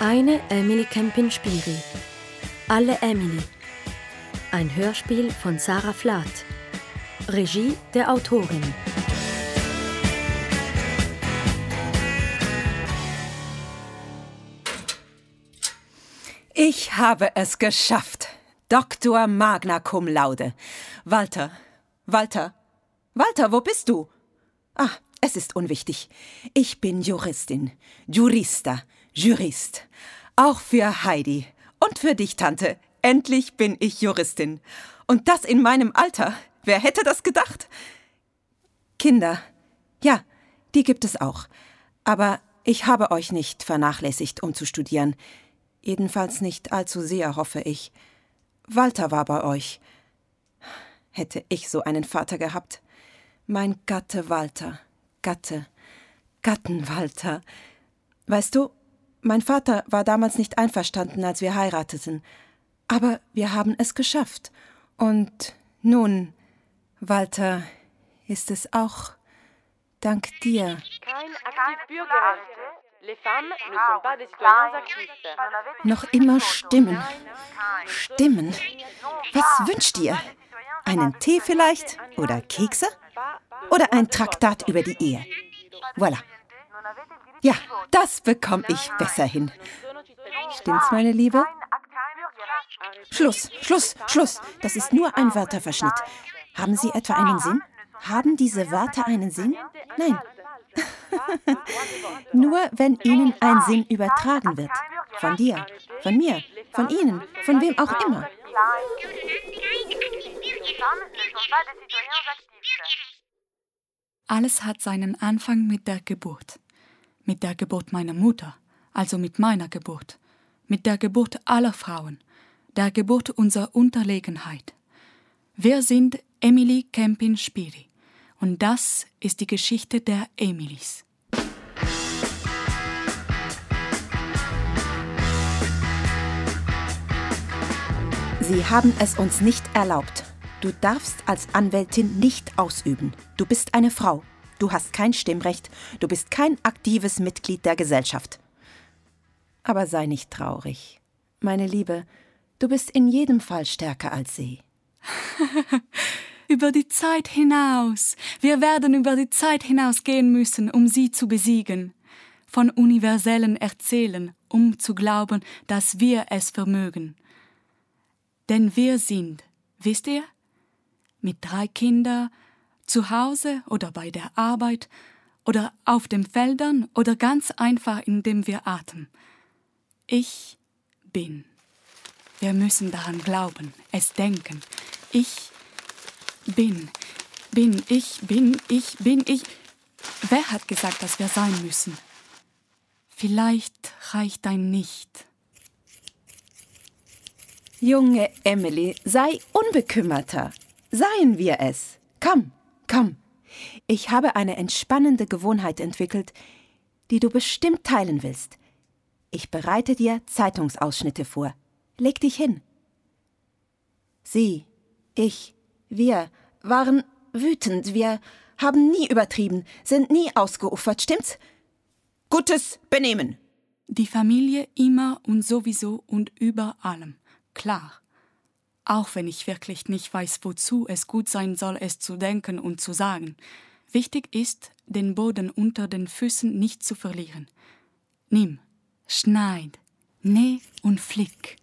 Eine Emily Kempin-Spiri. Alle Emily. Ein Hörspiel von Sarah Flath. Regie der Autorin. Ich habe es geschafft. Doktor Magna Cum Laude. Walter, Walter, Walter, wo bist du? Ah, es ist unwichtig. Ich bin Juristin, Jurista, Jurist. Auch für Heidi und für dich, Tante. Endlich bin ich Juristin. Und das in meinem Alter. Wer hätte das gedacht? Kinder. Ja, die gibt es auch. Aber ich habe euch nicht vernachlässigt, um zu studieren. Jedenfalls nicht allzu sehr, hoffe ich. Walter war bei euch. Hätte ich so einen Vater gehabt. Mein Gatte Walter. Gatte. Gatten Walter. Weißt du, mein Vater war damals nicht einverstanden, als wir heirateten. Aber wir haben es geschafft. Und nun, Walter, ist es auch dank dir. Kein Noch immer Stimmen. Stimmen. Was wünscht ihr? Einen Tee vielleicht? Oder Kekse? Oder ein Traktat über die Ehe? Voilà. Ja, das bekomme ich besser hin. Stimmt's, meine Liebe? Schluss, Schluss, Schluss. Das ist nur ein Wörterverschnitt. Haben Sie etwa einen Sinn? Haben diese Wörter einen Sinn? Nein. nur wenn Ihnen ein Sinn übertragen wird. Von dir, von mir, von Ihnen, von wem auch immer. Alles hat seinen Anfang mit der Geburt mit der Geburt meiner Mutter, also mit meiner Geburt, mit der Geburt aller Frauen, der Geburt unserer Unterlegenheit. Wir sind Emily Kempin Spiri und das ist die Geschichte der Emilys. Sie haben es uns nicht erlaubt. Du darfst als Anwältin nicht ausüben. Du bist eine Frau. Du hast kein Stimmrecht, du bist kein aktives Mitglied der Gesellschaft. Aber sei nicht traurig. Meine Liebe, du bist in jedem Fall stärker als sie. über die Zeit hinaus. Wir werden über die Zeit hinaus gehen müssen, um sie zu besiegen. Von universellen Erzählen, um zu glauben, dass wir es vermögen. Denn wir sind, wisst ihr, mit drei Kindern, zu Hause oder bei der Arbeit oder auf den Feldern oder ganz einfach, indem wir atmen. Ich bin. Wir müssen daran glauben, es denken. Ich bin. Bin ich, bin ich, bin ich. Wer hat gesagt, dass wir sein müssen? Vielleicht reicht ein Nicht. Junge Emily, sei unbekümmerter. Seien wir es. Komm. Komm, ich habe eine entspannende Gewohnheit entwickelt, die du bestimmt teilen willst. Ich bereite dir Zeitungsausschnitte vor. Leg dich hin. Sie, ich, wir waren wütend, wir haben nie übertrieben, sind nie ausgeufert, stimmt's? Gutes Benehmen. Die Familie immer und sowieso und über allem. Klar auch wenn ich wirklich nicht weiß, wozu es gut sein soll, es zu denken und zu sagen. Wichtig ist, den Boden unter den Füßen nicht zu verlieren. Nimm, schneid, näh und flick.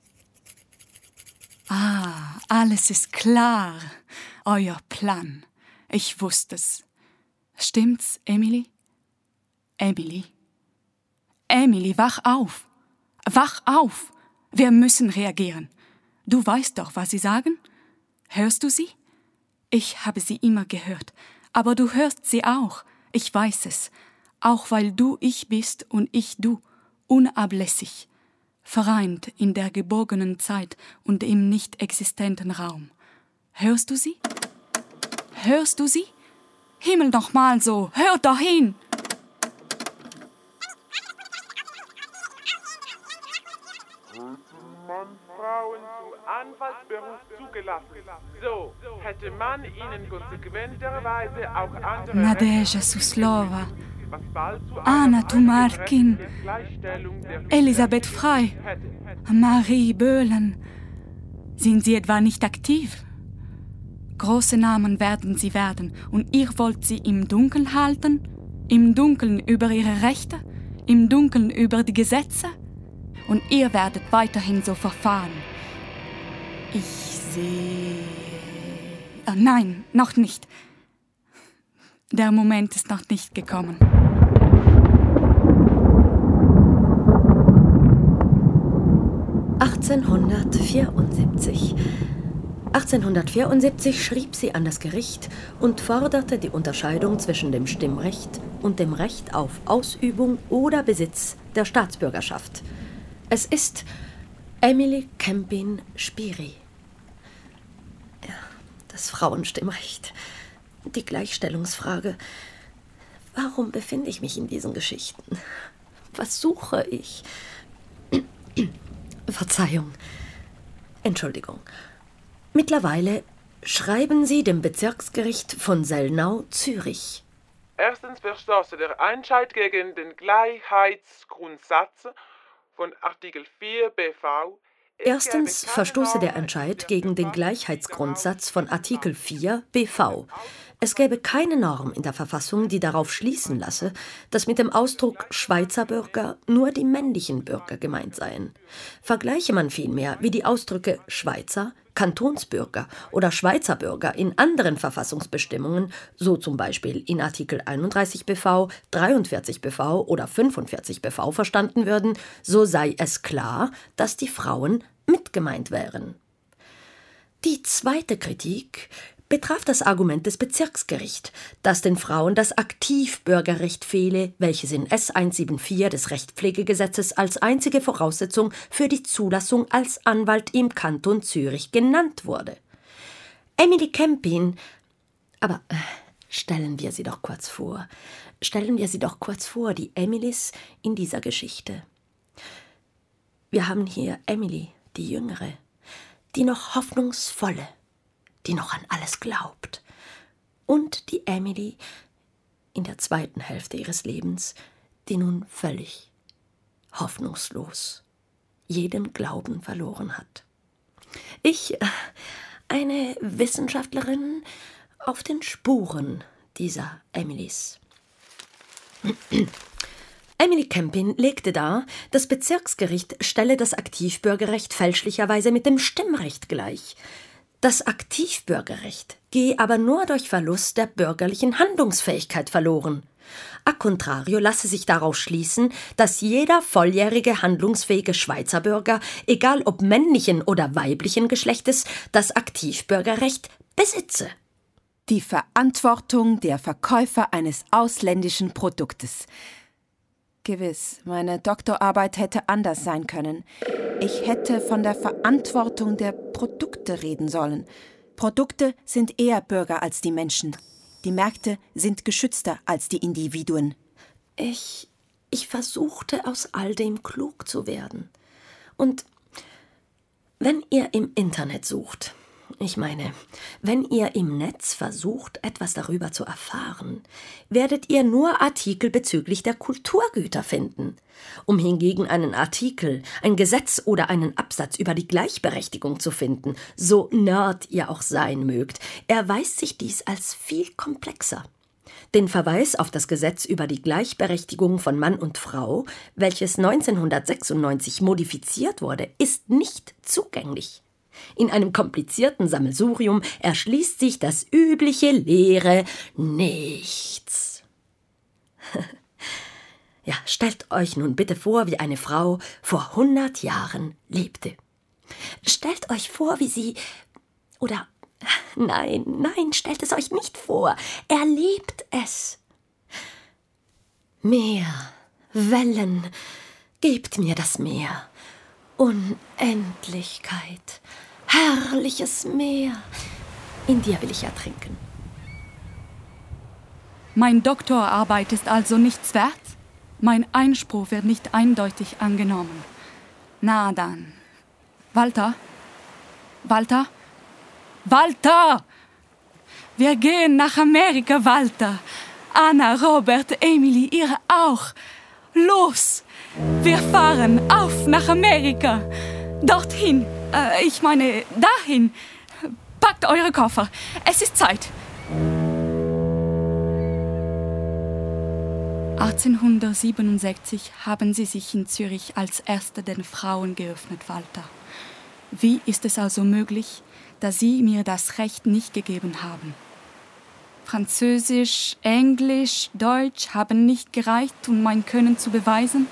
Ah, alles ist klar. Euer Plan. Ich wusste es. Stimmt's, Emily? Emily? Emily, wach auf! Wach auf! Wir müssen reagieren. Du weißt doch, was sie sagen? Hörst du sie? Ich habe sie immer gehört, aber du hörst sie auch, ich weiß es, auch weil du ich bist und ich du, unablässig, vereint in der geborgenen Zeit und im nicht existenten Raum. Hörst du sie? Hörst du sie? Himmel noch mal so, hör doch hin! Anwaltsberuf zugelassen. So hätte man ihnen konsequenterweise auch andere... Nadeja Suslova, Anna Tumarkin, Elisabeth Frei. Marie Böhlen. Sind Sie etwa nicht aktiv? Große Namen werden Sie werden und ihr wollt sie im Dunkeln halten? Im Dunkeln über Ihre Rechte? Im Dunkeln über die Gesetze? Und ihr werdet weiterhin so verfahren. Ich sehe. Ah, nein, noch nicht. Der Moment ist noch nicht gekommen. (1874). 1874 schrieb sie an das Gericht und forderte die Unterscheidung zwischen dem Stimmrecht und dem Recht auf Ausübung oder Besitz der Staatsbürgerschaft. Es ist Emily Kempin Spiri. Das Frauenstimmrecht, die Gleichstellungsfrage. Warum befinde ich mich in diesen Geschichten? Was suche ich? Verzeihung. Entschuldigung. Mittlerweile schreiben Sie dem Bezirksgericht von Sellnau, Zürich. Erstens verstoße der Entscheid gegen den Gleichheitsgrundsatz von Artikel 4 BV. Erstens verstoße der Entscheid gegen den Gleichheitsgrundsatz von Artikel 4 BV. Es gäbe keine Norm in der Verfassung, die darauf schließen lasse, dass mit dem Ausdruck Schweizer Bürger nur die männlichen Bürger gemeint seien. Vergleiche man vielmehr, wie die Ausdrücke Schweizer, Kantonsbürger oder Schweizer Bürger in anderen Verfassungsbestimmungen, so zum Beispiel in Artikel 31 BV, 43 BV oder 45 BV verstanden würden, so sei es klar, dass die Frauen mitgemeint wären. Die zweite Kritik betraf das Argument des Bezirksgerichts, dass den Frauen das Aktivbürgerrecht fehle, welches in S 174 des Rechtspflegegesetzes als einzige Voraussetzung für die Zulassung als Anwalt im Kanton Zürich genannt wurde. Emily Kempin, aber äh, stellen wir sie doch kurz vor. Stellen wir sie doch kurz vor, die Emilys in dieser Geschichte. Wir haben hier Emily, die Jüngere, die noch hoffnungsvolle, die noch an alles glaubt. Und die Emily in der zweiten Hälfte ihres Lebens, die nun völlig hoffnungslos jeden Glauben verloren hat. Ich, äh, eine Wissenschaftlerin auf den Spuren dieser Emilys. Emily Kempin legte dar, das Bezirksgericht stelle das Aktivbürgerrecht fälschlicherweise mit dem Stimmrecht gleich. Das Aktivbürgerrecht gehe aber nur durch Verlust der bürgerlichen Handlungsfähigkeit verloren. A contrario lasse sich daraus schließen, dass jeder volljährige handlungsfähige Schweizer Bürger, egal ob männlichen oder weiblichen Geschlechtes, das Aktivbürgerrecht besitze. Die Verantwortung der Verkäufer eines ausländischen Produktes. Gewiss, meine Doktorarbeit hätte anders sein können. Ich hätte von der Verantwortung der Produkte reden sollen. Produkte sind eher Bürger als die Menschen. Die Märkte sind geschützter als die Individuen. Ich, ich versuchte aus all dem klug zu werden. Und wenn ihr im Internet sucht, ich meine, wenn ihr im Netz versucht, etwas darüber zu erfahren, werdet ihr nur Artikel bezüglich der Kulturgüter finden. Um hingegen einen Artikel, ein Gesetz oder einen Absatz über die Gleichberechtigung zu finden, so nerd ihr auch sein mögt, erweist sich dies als viel komplexer. Den Verweis auf das Gesetz über die Gleichberechtigung von Mann und Frau, welches 1996 modifiziert wurde, ist nicht zugänglich. In einem komplizierten Sammelsurium erschließt sich das übliche leere Nichts. ja, stellt euch nun bitte vor, wie eine Frau vor hundert Jahren lebte. Stellt euch vor, wie sie oder nein, nein, stellt es euch nicht vor. Erlebt es. Meer, Wellen, gebt mir das Meer. Unendlichkeit, herrliches Meer. In dir will ich ertrinken. Mein Doktorarbeit ist also nichts wert? Mein Einspruch wird nicht eindeutig angenommen. Na dann. Walter? Walter? Walter! Wir gehen nach Amerika, Walter. Anna, Robert, Emily, ihr auch. Los! Wir fahren auf nach Amerika. Dorthin. Äh, ich meine, dahin. Packt eure Koffer. Es ist Zeit. 1867 haben sie sich in Zürich als Erste den Frauen geöffnet, Walter. Wie ist es also möglich, dass Sie mir das Recht nicht gegeben haben? Französisch, Englisch, Deutsch haben nicht gereicht, um mein Können zu beweisen?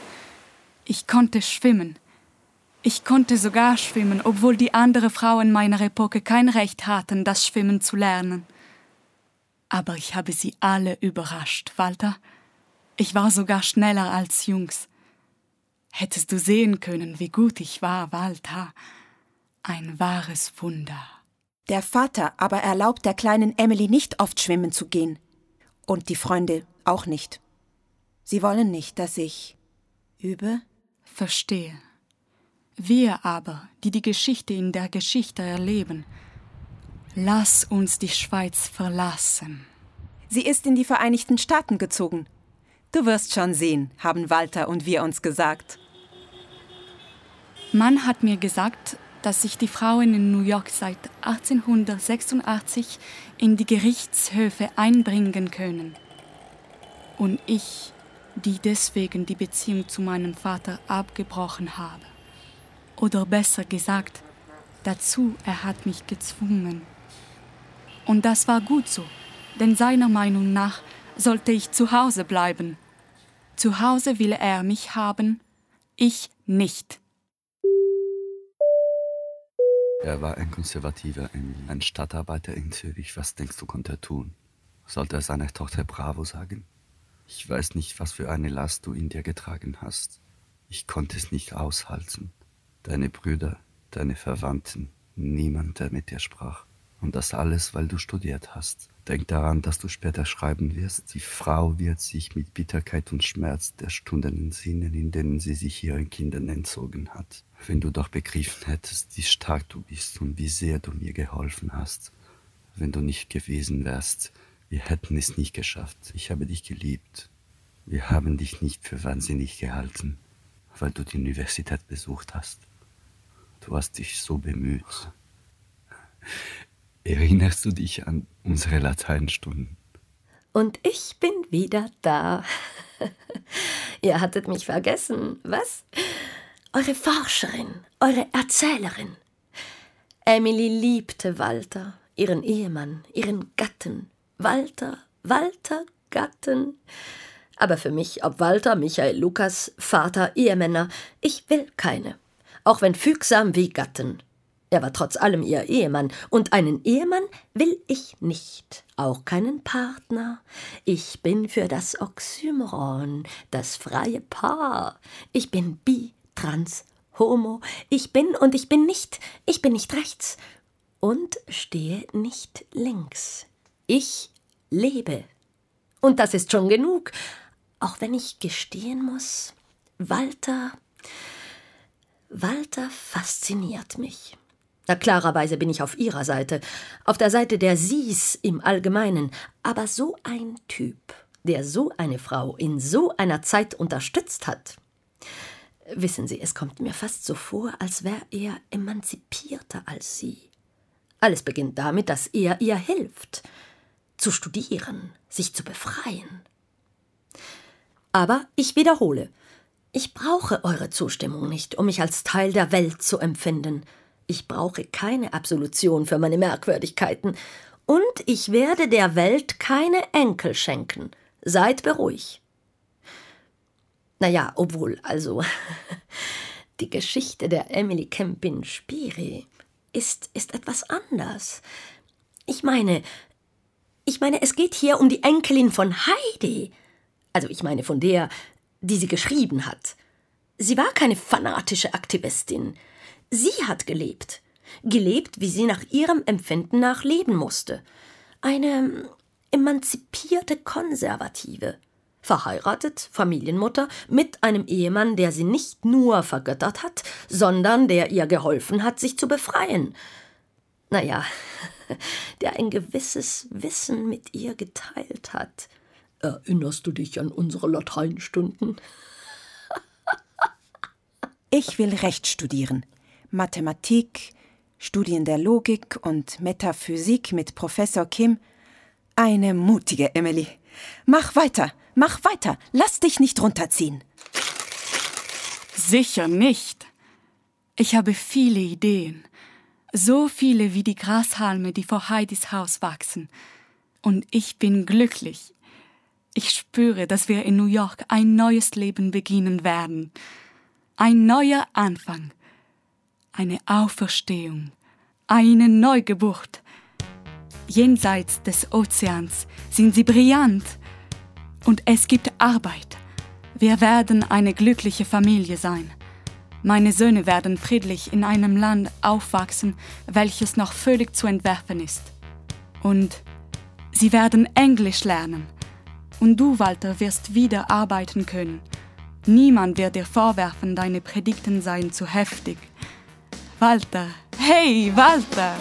Ich konnte schwimmen. Ich konnte sogar schwimmen, obwohl die anderen Frauen meiner Epoche kein Recht hatten, das Schwimmen zu lernen. Aber ich habe sie alle überrascht, Walter. Ich war sogar schneller als Jungs. Hättest du sehen können, wie gut ich war, Walter. Ein wahres Wunder. Der Vater aber erlaubt der kleinen Emily nicht oft schwimmen zu gehen. Und die Freunde auch nicht. Sie wollen nicht, dass ich übe. Verstehe. Wir aber, die die Geschichte in der Geschichte erleben, lass uns die Schweiz verlassen. Sie ist in die Vereinigten Staaten gezogen. Du wirst schon sehen, haben Walter und wir uns gesagt. Man hat mir gesagt, dass sich die Frauen in New York seit 1886 in die Gerichtshöfe einbringen können. Und ich, die deswegen die Beziehung zu meinem Vater abgebrochen habe. Oder besser gesagt, dazu er hat mich gezwungen. Und das war gut so, denn seiner Meinung nach sollte ich zu Hause bleiben. Zu Hause will er mich haben, ich nicht. Er war ein konservativer ein Stadtarbeiter in Zürich. Was denkst du, konnte er tun? Sollte er seiner Tochter Bravo sagen? Ich weiß nicht, was für eine Last du in dir getragen hast. Ich konnte es nicht aushalten. Deine Brüder, deine Verwandten, niemand, der mit dir sprach. Und das alles, weil du studiert hast. Denk daran, dass du später schreiben wirst. Die Frau wird sich mit Bitterkeit und Schmerz der Stunden entsinnen, in denen sie sich ihren Kindern entzogen hat. Wenn du doch begriffen hättest, wie stark du bist und wie sehr du mir geholfen hast. Wenn du nicht gewesen wärst, wir hätten es nicht geschafft. Ich habe dich geliebt. Wir haben dich nicht für wahnsinnig gehalten, weil du die Universität besucht hast. Du hast dich so bemüht. Erinnerst du dich an unsere Lateinstunden? Und ich bin wieder da. Ihr hattet mich vergessen, was? Eure Forscherin, eure Erzählerin. Emily liebte Walter, ihren Ehemann, ihren Gatten. Walter, Walter, Gatten. Aber für mich, ob Walter, Michael, Lukas, Vater, Ehemänner, ich will keine. Auch wenn fügsam wie Gatten. Er war trotz allem ihr Ehemann, und einen Ehemann will ich nicht, auch keinen Partner. Ich bin für das Oxymoron, das freie Paar. Ich bin bi, trans, homo. Ich bin und ich bin nicht, ich bin nicht rechts und stehe nicht links. Ich lebe. Und das ist schon genug, auch wenn ich gestehen muss, Walter, Walter fasziniert mich. Na, klarerweise bin ich auf ihrer Seite, auf der Seite der Sie's im Allgemeinen, aber so ein Typ, der so eine Frau in so einer Zeit unterstützt hat. Wissen Sie, es kommt mir fast so vor, als wäre er emanzipierter als sie. Alles beginnt damit, dass er ihr hilft, zu studieren, sich zu befreien. Aber ich wiederhole, ich brauche eure Zustimmung nicht, um mich als Teil der Welt zu empfinden. Ich brauche keine Absolution für meine Merkwürdigkeiten. Und ich werde der Welt keine Enkel schenken. Seid beruhigt. Naja, obwohl, also, die Geschichte der Emily Kempin Spiri ist, ist etwas anders. Ich meine, ich meine, es geht hier um die Enkelin von Heidi. Also, ich meine, von der, die sie geschrieben hat. Sie war keine fanatische Aktivistin. Sie hat gelebt. Gelebt, wie sie nach ihrem Empfinden nach leben musste. Eine emanzipierte Konservative. Verheiratet, Familienmutter, mit einem Ehemann, der sie nicht nur vergöttert hat, sondern der ihr geholfen hat, sich zu befreien. Naja, der ein gewisses Wissen mit ihr geteilt hat. Erinnerst du dich an unsere Lateinstunden? Ich will Recht studieren. Mathematik, Studien der Logik und Metaphysik mit Professor Kim. Eine mutige Emily. Mach weiter, mach weiter, lass dich nicht runterziehen. Sicher nicht. Ich habe viele Ideen. So viele wie die Grashalme, die vor Heidis Haus wachsen. Und ich bin glücklich. Ich spüre, dass wir in New York ein neues Leben beginnen werden. Ein neuer Anfang. Eine Auferstehung. Eine Neugeburt. Jenseits des Ozeans sind sie brillant. Und es gibt Arbeit. Wir werden eine glückliche Familie sein. Meine Söhne werden friedlich in einem Land aufwachsen, welches noch völlig zu entwerfen ist. Und sie werden Englisch lernen. Und du, Walter, wirst wieder arbeiten können. Niemand wird dir vorwerfen, deine Predigten seien zu heftig. Walter, hey, Walter!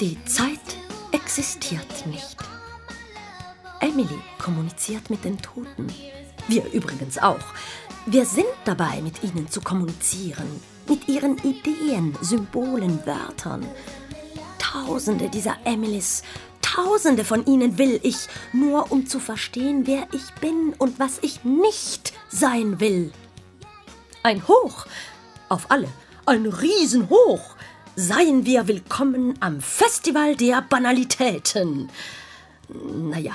Die Zeit existiert nicht. Emily kommuniziert mit den Toten. Wir übrigens auch. Wir sind dabei, mit ihnen zu kommunizieren. Mit ihren Ideen, Symbolen, Wörtern. Tausende dieser Emilys, tausende von ihnen will ich, nur um zu verstehen, wer ich bin und was ich nicht sein will. Ein Hoch auf alle, ein Riesenhoch Seien wir willkommen am Festival der Banalitäten. Naja,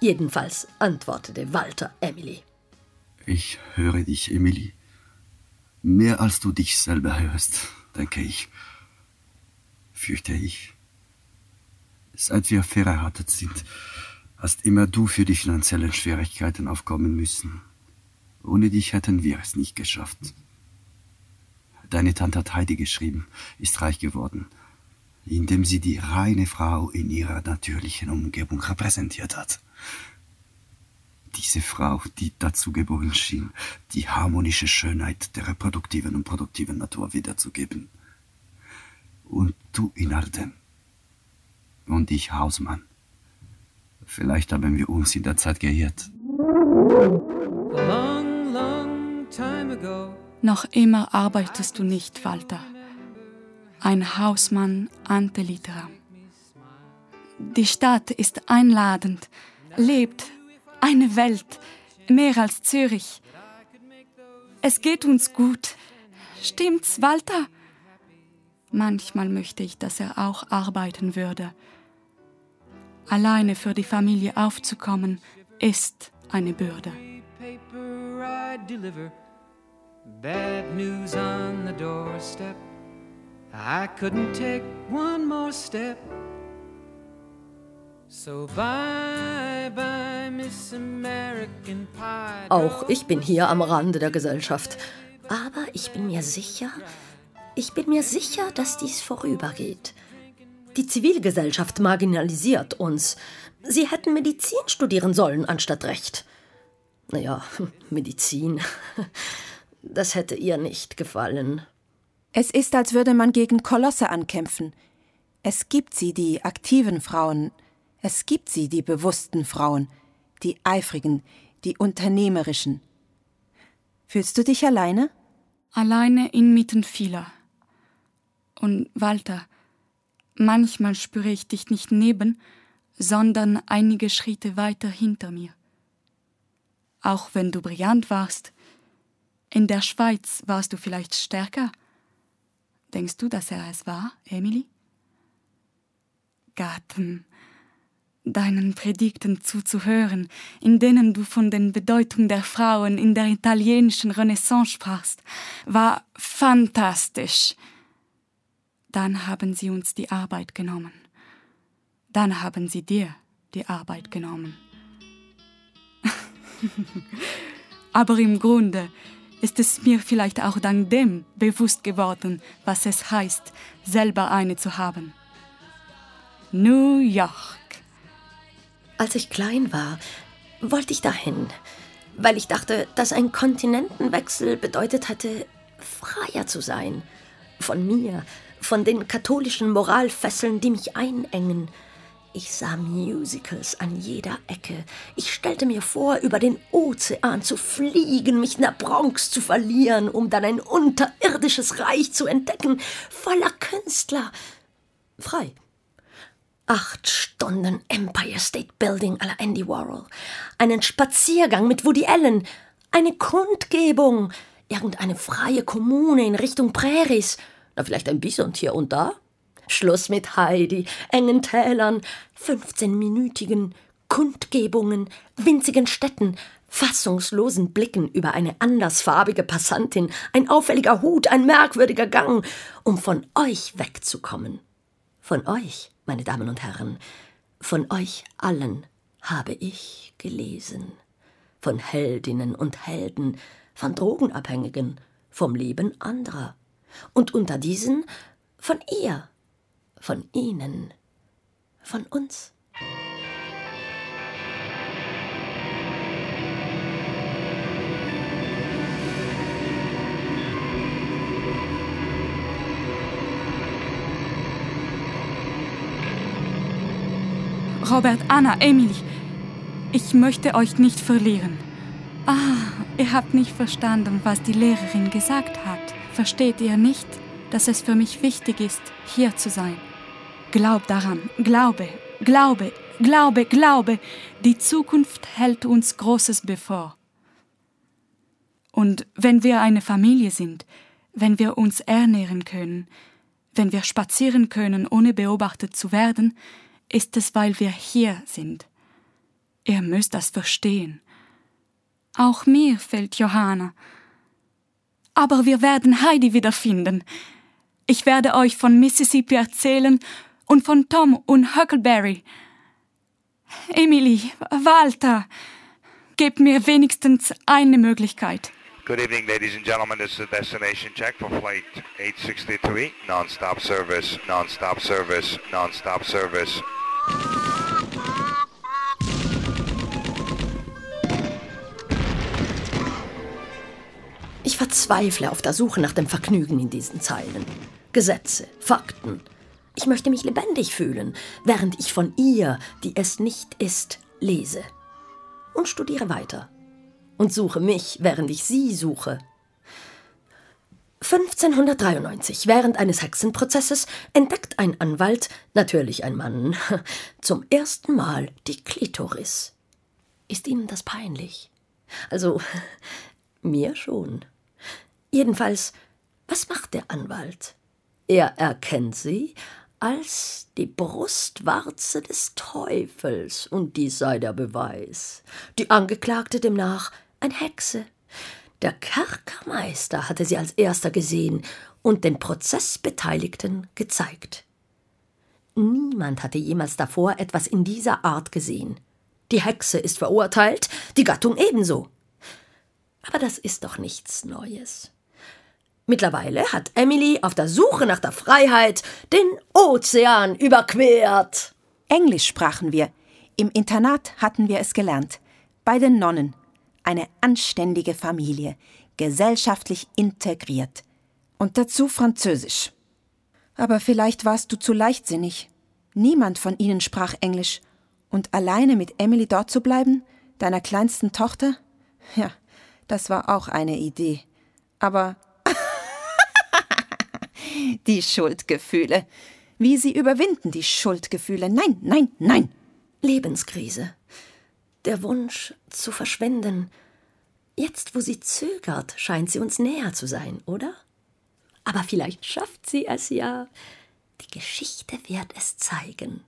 jedenfalls antwortete Walter Emily. Ich höre dich, Emily. Mehr als du dich selber hörst, denke ich. Fürchte ich. Seit wir verheiratet sind, hast immer du für die finanziellen Schwierigkeiten aufkommen müssen. Ohne dich hätten wir es nicht geschafft. Deine Tante hat Heidi geschrieben, ist reich geworden, indem sie die reine Frau in ihrer natürlichen Umgebung repräsentiert hat. Diese Frau, die dazu geboren schien, die harmonische Schönheit der reproduktiven und produktiven Natur wiederzugeben. Und du in all dem. Und ich Hausmann. Vielleicht haben wir uns in der Zeit geirrt. Long, long time ago. Noch immer arbeitest du nicht, Walter. Ein Hausmann ante litteram. Die Stadt ist einladend, lebt, eine Welt, mehr als Zürich. Es geht uns gut. Stimmt's, Walter? Manchmal möchte ich, dass er auch arbeiten würde. Alleine für die Familie aufzukommen, ist eine Bürde. Bad news on the doorstep. I couldn't take one more step. So bye Auch ich bin hier am Rande der Gesellschaft. Aber ich bin mir sicher, ich bin mir sicher, dass dies vorübergeht. Die Zivilgesellschaft marginalisiert uns. Sie hätten Medizin studieren sollen anstatt Recht. Naja, Medizin. Das hätte ihr nicht gefallen. Es ist, als würde man gegen Kolosse ankämpfen. Es gibt sie, die aktiven Frauen. Es gibt sie, die bewussten Frauen, die eifrigen, die unternehmerischen. Fühlst du dich alleine? Alleine inmitten vieler. Und Walter, manchmal spüre ich dich nicht neben, sondern einige Schritte weiter hinter mir. Auch wenn du brillant warst, in der Schweiz warst du vielleicht stärker. Denkst du, dass er es war, Emily? Gatten, deinen Predigten zuzuhören, in denen du von den Bedeutung der Frauen in der italienischen Renaissance sprachst, war fantastisch. Dann haben sie uns die Arbeit genommen. Dann haben sie dir die Arbeit genommen. Aber im Grunde ist es mir vielleicht auch dank dem bewusst geworden, was es heißt, selber eine zu haben. New York. Als ich klein war, wollte ich dahin. weil ich dachte, dass ein Kontinentenwechsel bedeutet hätte, freier zu sein. Von mir, von den katholischen Moralfesseln, die mich einengen. Ich sah Musicals an jeder Ecke. Ich stellte mir vor, über den Ozean zu fliegen, mich in der Bronx zu verlieren, um dann ein unterirdisches Reich zu entdecken, voller Künstler. Frei. Acht Stunden Empire State Building la Andy Warhol. Einen Spaziergang mit Woody Allen. Eine Kundgebung. Irgendeine freie Kommune in Richtung Präries. Na, vielleicht ein Bison hier und da? Schluss mit Heidi, engen Tälern, 15-minütigen Kundgebungen, winzigen Städten, fassungslosen Blicken über eine andersfarbige Passantin, ein auffälliger Hut, ein merkwürdiger Gang, um von euch wegzukommen. Von euch meine Damen und Herren, von euch allen habe ich gelesen. Von Heldinnen und Helden, von Drogenabhängigen, vom Leben anderer. Und unter diesen von ihr, von Ihnen, von uns. Robert, Anna, Emily, ich möchte euch nicht verlieren. Ah, ihr habt nicht verstanden, was die Lehrerin gesagt hat. Versteht ihr nicht, dass es für mich wichtig ist, hier zu sein? Glaub daran, glaube, glaube, glaube, glaube, die Zukunft hält uns Großes bevor. Und wenn wir eine Familie sind, wenn wir uns ernähren können, wenn wir spazieren können, ohne beobachtet zu werden, ist es, weil wir hier sind. Ihr müsst das verstehen. Auch mir fehlt Johanna. Aber wir werden Heidi wiederfinden. Ich werde euch von Mississippi erzählen und von Tom und Huckleberry. Emily, Walter, gebt mir wenigstens eine Möglichkeit. Good evening, ladies and gentlemen. This is the destination check for flight 863, non-stop service, non-stop service, non-stop service. Ich verzweifle auf der Suche nach dem Vergnügen in diesen Zeilen. Gesetze, Fakten. Ich möchte mich lebendig fühlen, während ich von ihr, die es nicht ist, lese. Und studiere weiter. Und suche mich, während ich sie suche. 1593, während eines Hexenprozesses, entdeckt ein Anwalt, natürlich ein Mann, zum ersten Mal die Klitoris. Ist Ihnen das peinlich? Also, mir schon. Jedenfalls, was macht der Anwalt? Er erkennt sie als die Brustwarze des Teufels, und dies sei der Beweis. Die Angeklagte demnach ein Hexe. Der Kerkermeister hatte sie als erster gesehen und den Prozessbeteiligten gezeigt. Niemand hatte jemals davor etwas in dieser Art gesehen. Die Hexe ist verurteilt, die Gattung ebenso. Aber das ist doch nichts Neues. Mittlerweile hat Emily auf der Suche nach der Freiheit den Ozean überquert. Englisch sprachen wir. Im Internat hatten wir es gelernt. Bei den Nonnen. Eine anständige Familie, gesellschaftlich integriert. Und dazu Französisch. Aber vielleicht warst du zu leichtsinnig. Niemand von ihnen sprach Englisch. Und alleine mit Emily dort zu bleiben, deiner kleinsten Tochter? Ja, das war auch eine Idee. Aber die Schuldgefühle. Wie sie überwinden die Schuldgefühle. Nein, nein, nein. Lebenskrise. Der Wunsch zu verschwenden. Jetzt, wo sie zögert, scheint sie uns näher zu sein, oder? Aber vielleicht schafft sie es ja. Die Geschichte wird es zeigen.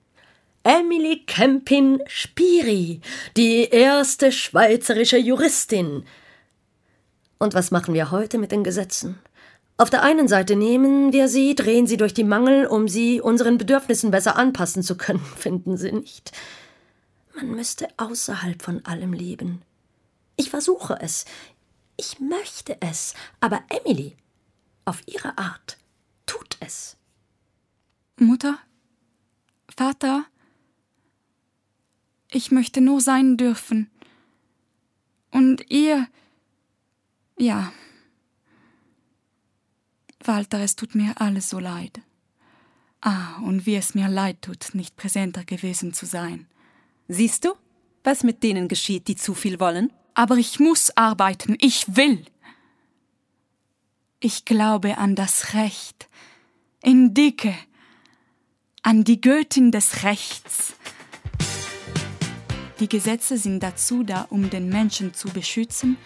Emily Kempin Spiri, die erste schweizerische Juristin. Und was machen wir heute mit den Gesetzen? Auf der einen Seite nehmen wir sie, drehen sie durch die Mangel, um sie unseren Bedürfnissen besser anpassen zu können, finden Sie nicht? Man müsste außerhalb von allem leben. Ich versuche es. Ich möchte es. Aber Emily, auf ihre Art, tut es. Mutter? Vater? Ich möchte nur sein dürfen. Und ihr. Ja. Walter, es tut mir alles so leid. Ah, und wie es mir leid tut, nicht präsenter gewesen zu sein. Siehst du, was mit denen geschieht, die zu viel wollen? Aber ich muss arbeiten, ich will. Ich glaube an das Recht, in Dicke, an die Göttin des Rechts. Die Gesetze sind dazu da, um den Menschen zu beschützen,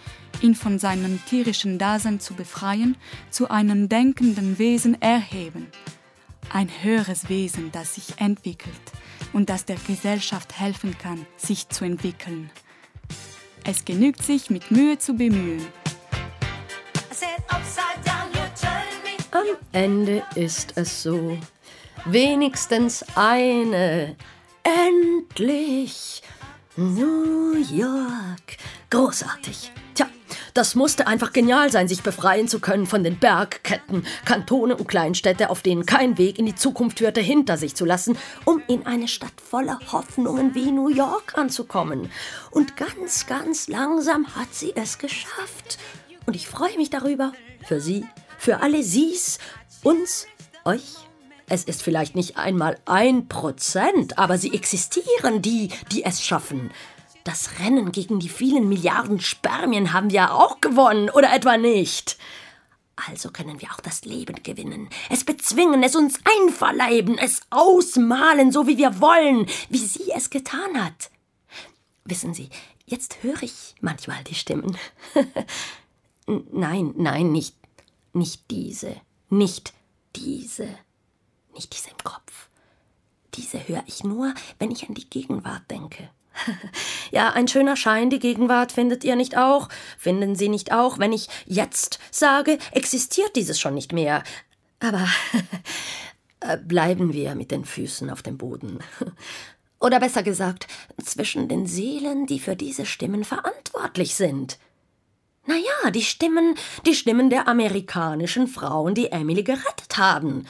ihn von seinem tierischen Dasein zu befreien, zu einem denkenden Wesen erheben. Ein höheres Wesen, das sich entwickelt und das der Gesellschaft helfen kann, sich zu entwickeln. Es genügt sich, mit Mühe zu bemühen. Am Ende ist es so. Wenigstens eine. Endlich. New York. Großartig. Das musste einfach genial sein, sich befreien zu können von den Bergketten, Kantone und Kleinstädte, auf denen kein Weg in die Zukunft führte, hinter sich zu lassen, um in eine Stadt voller Hoffnungen wie New York anzukommen. Und ganz, ganz langsam hat sie es geschafft. Und ich freue mich darüber. Für sie, für alle Sie's, uns, euch. Es ist vielleicht nicht einmal ein Prozent, aber sie existieren, die, die es schaffen. Das Rennen gegen die vielen Milliarden Spermien haben wir auch gewonnen, oder etwa nicht? Also können wir auch das Leben gewinnen, es bezwingen, es uns einverleiben, es ausmalen, so wie wir wollen, wie sie es getan hat. Wissen Sie, jetzt höre ich manchmal die Stimmen. nein, nein, nicht, nicht diese, nicht diese, nicht diese im Kopf. Diese höre ich nur, wenn ich an die Gegenwart denke. Ja, ein schöner Schein, die Gegenwart, findet ihr nicht auch? Finden Sie nicht auch, wenn ich jetzt sage, existiert dieses schon nicht mehr? Aber äh, bleiben wir mit den Füßen auf dem Boden. Oder besser gesagt, zwischen den Seelen, die für diese Stimmen verantwortlich sind. Na ja, die Stimmen, die Stimmen der amerikanischen Frauen, die Emily gerettet haben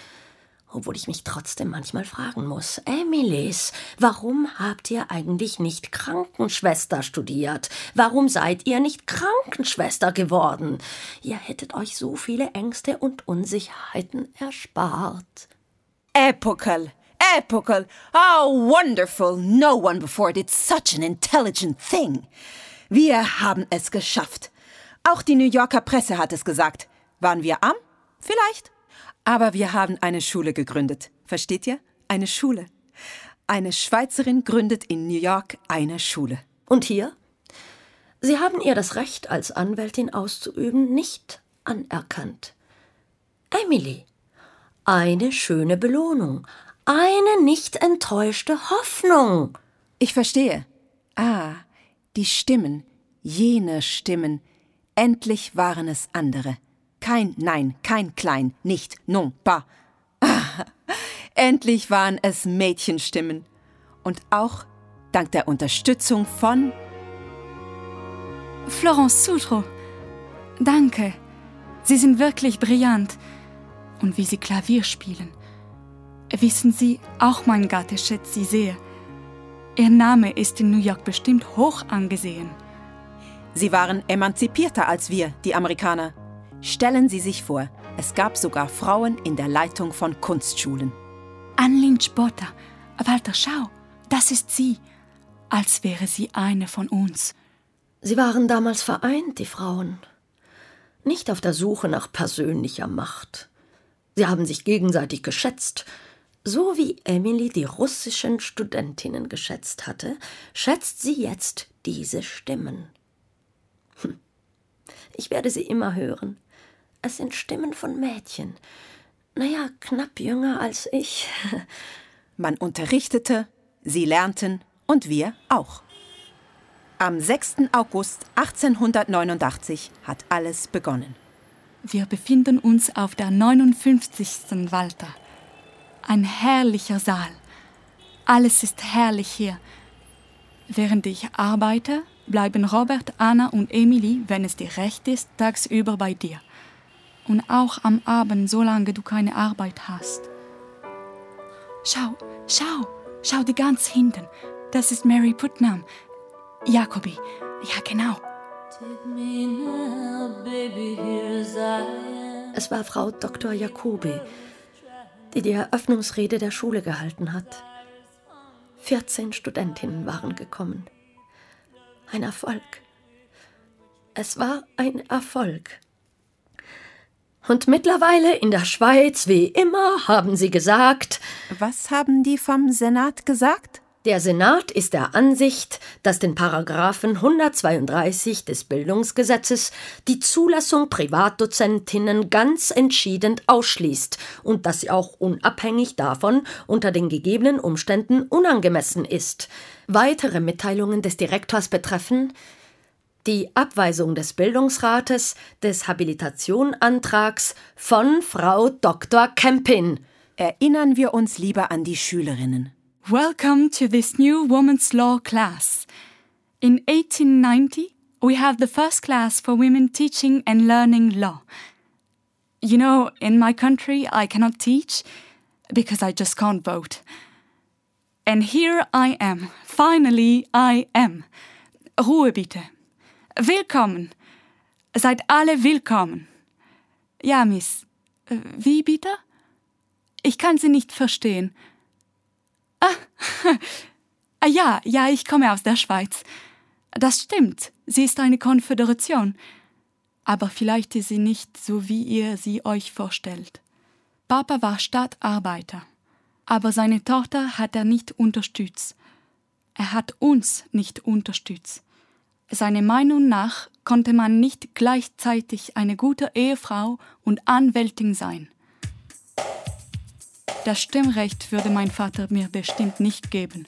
obwohl ich mich trotzdem manchmal fragen muss. Emilys, warum habt ihr eigentlich nicht Krankenschwester studiert? Warum seid ihr nicht Krankenschwester geworden? Ihr hättet euch so viele Ängste und Unsicherheiten erspart. Epochal, epochal, how wonderful! No one before did such an intelligent thing. Wir haben es geschafft. Auch die New Yorker Presse hat es gesagt. Waren wir arm? Vielleicht. Aber wir haben eine Schule gegründet. Versteht ihr? Eine Schule. Eine Schweizerin gründet in New York eine Schule. Und hier? Sie haben ihr das Recht, als Anwältin auszuüben, nicht anerkannt. Emily, eine schöne Belohnung, eine nicht enttäuschte Hoffnung. Ich verstehe. Ah, die Stimmen, jene Stimmen. Endlich waren es andere. Kein Nein, kein Klein, nicht, non, pas. Ah, endlich waren es Mädchenstimmen. Und auch dank der Unterstützung von Florence Soutreau. Danke. Sie sind wirklich brillant. Und wie Sie Klavier spielen. Wissen Sie, auch mein Gatte schätzt Sie sehr. Ihr Name ist in New York bestimmt hoch angesehen. Sie waren emanzipierter als wir, die Amerikaner. Stellen Sie sich vor, es gab sogar Frauen in der Leitung von Kunstschulen. Anlin Spotter, Walter, schau, das ist sie, als wäre sie eine von uns. Sie waren damals vereint, die Frauen. Nicht auf der Suche nach persönlicher Macht. Sie haben sich gegenseitig geschätzt. So wie Emily die russischen Studentinnen geschätzt hatte, schätzt sie jetzt diese Stimmen. Hm. Ich werde sie immer hören. Es sind Stimmen von Mädchen. Naja, knapp jünger als ich. Man unterrichtete, sie lernten und wir auch. Am 6. August 1889 hat alles begonnen. Wir befinden uns auf der 59. Walter. Ein herrlicher Saal. Alles ist herrlich hier. Während ich arbeite, bleiben Robert, Anna und Emily, wenn es dir recht ist, tagsüber bei dir und auch am Abend, solange du keine Arbeit hast. Schau, schau, schau die ganz hinten. Das ist Mary Putnam. Jacobi, ja genau. Es war Frau Dr. Jacobi, die die Eröffnungsrede der Schule gehalten hat. 14 Studentinnen waren gekommen. Ein Erfolg. Es war ein Erfolg. Und mittlerweile in der Schweiz, wie immer, haben sie gesagt. Was haben die vom Senat gesagt? Der Senat ist der Ansicht, dass den Paragraphen 132 des Bildungsgesetzes die Zulassung Privatdozentinnen ganz entschieden ausschließt und dass sie auch unabhängig davon unter den gegebenen Umständen unangemessen ist. Weitere Mitteilungen des Direktors betreffen die Abweisung des Bildungsrates des Habilitationantrags von Frau Dr. Kempin. Erinnern wir uns lieber an die Schülerinnen. Welcome to this new Women's Law class. In 1890, we have the first class for women teaching and learning law. You know, in my country, I cannot teach because I just can't vote. And here I am. Finally, I am. Ruhe bitte. Willkommen. Seid alle willkommen. Ja, Miss. Wie bitte? Ich kann Sie nicht verstehen. Ah, ah, ja, ja, ich komme aus der Schweiz. Das stimmt, sie ist eine Konföderation. Aber vielleicht ist sie nicht so, wie ihr sie euch vorstellt. Papa war Stadtarbeiter, aber seine Tochter hat er nicht unterstützt. Er hat uns nicht unterstützt. Seiner Meinung nach konnte man nicht gleichzeitig eine gute Ehefrau und Anwältin sein. Das Stimmrecht würde mein Vater mir bestimmt nicht geben.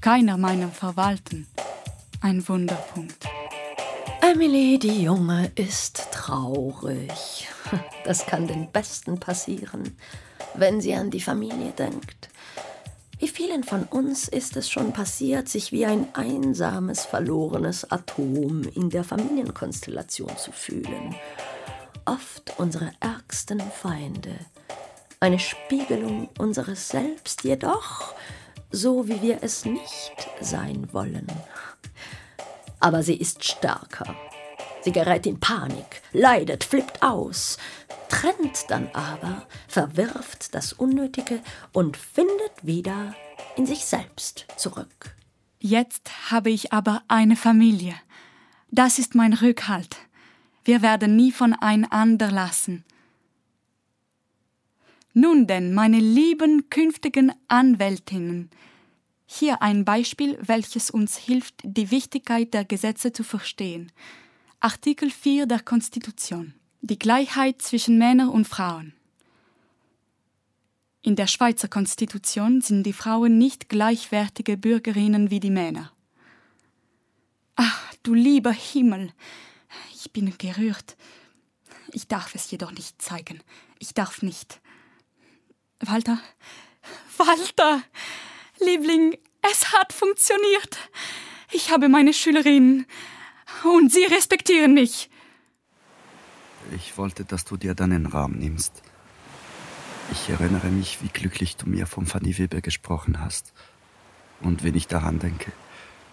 Keiner meiner Verwalten. Ein Wunderpunkt. Emily, die Junge, ist traurig. Das kann den Besten passieren, wenn sie an die Familie denkt. Wie vielen von uns ist es schon passiert, sich wie ein einsames, verlorenes Atom in der Familienkonstellation zu fühlen. Oft unsere ärgsten Feinde eine Spiegelung unseres Selbst, jedoch so, wie wir es nicht sein wollen. Aber sie ist stärker. Sie gerät in Panik, leidet, flippt aus, trennt dann aber, verwirft das Unnötige und findet wieder in sich selbst zurück. Jetzt habe ich aber eine Familie. Das ist mein Rückhalt. Wir werden nie voneinander lassen. Nun denn, meine lieben künftigen Anwältinnen, hier ein Beispiel, welches uns hilft, die Wichtigkeit der Gesetze zu verstehen. Artikel 4 der Konstitution. Die Gleichheit zwischen Männern und Frauen. In der Schweizer Konstitution sind die Frauen nicht gleichwertige Bürgerinnen wie die Männer. Ach, du lieber Himmel, ich bin gerührt. Ich darf es jedoch nicht zeigen. Ich darf nicht. Walter, Walter, Liebling, es hat funktioniert. Ich habe meine Schülerinnen und sie respektieren mich. Ich wollte, dass du dir deinen Raum nimmst. Ich erinnere mich, wie glücklich du mir von Fanny Weber gesprochen hast. Und wenn ich daran denke,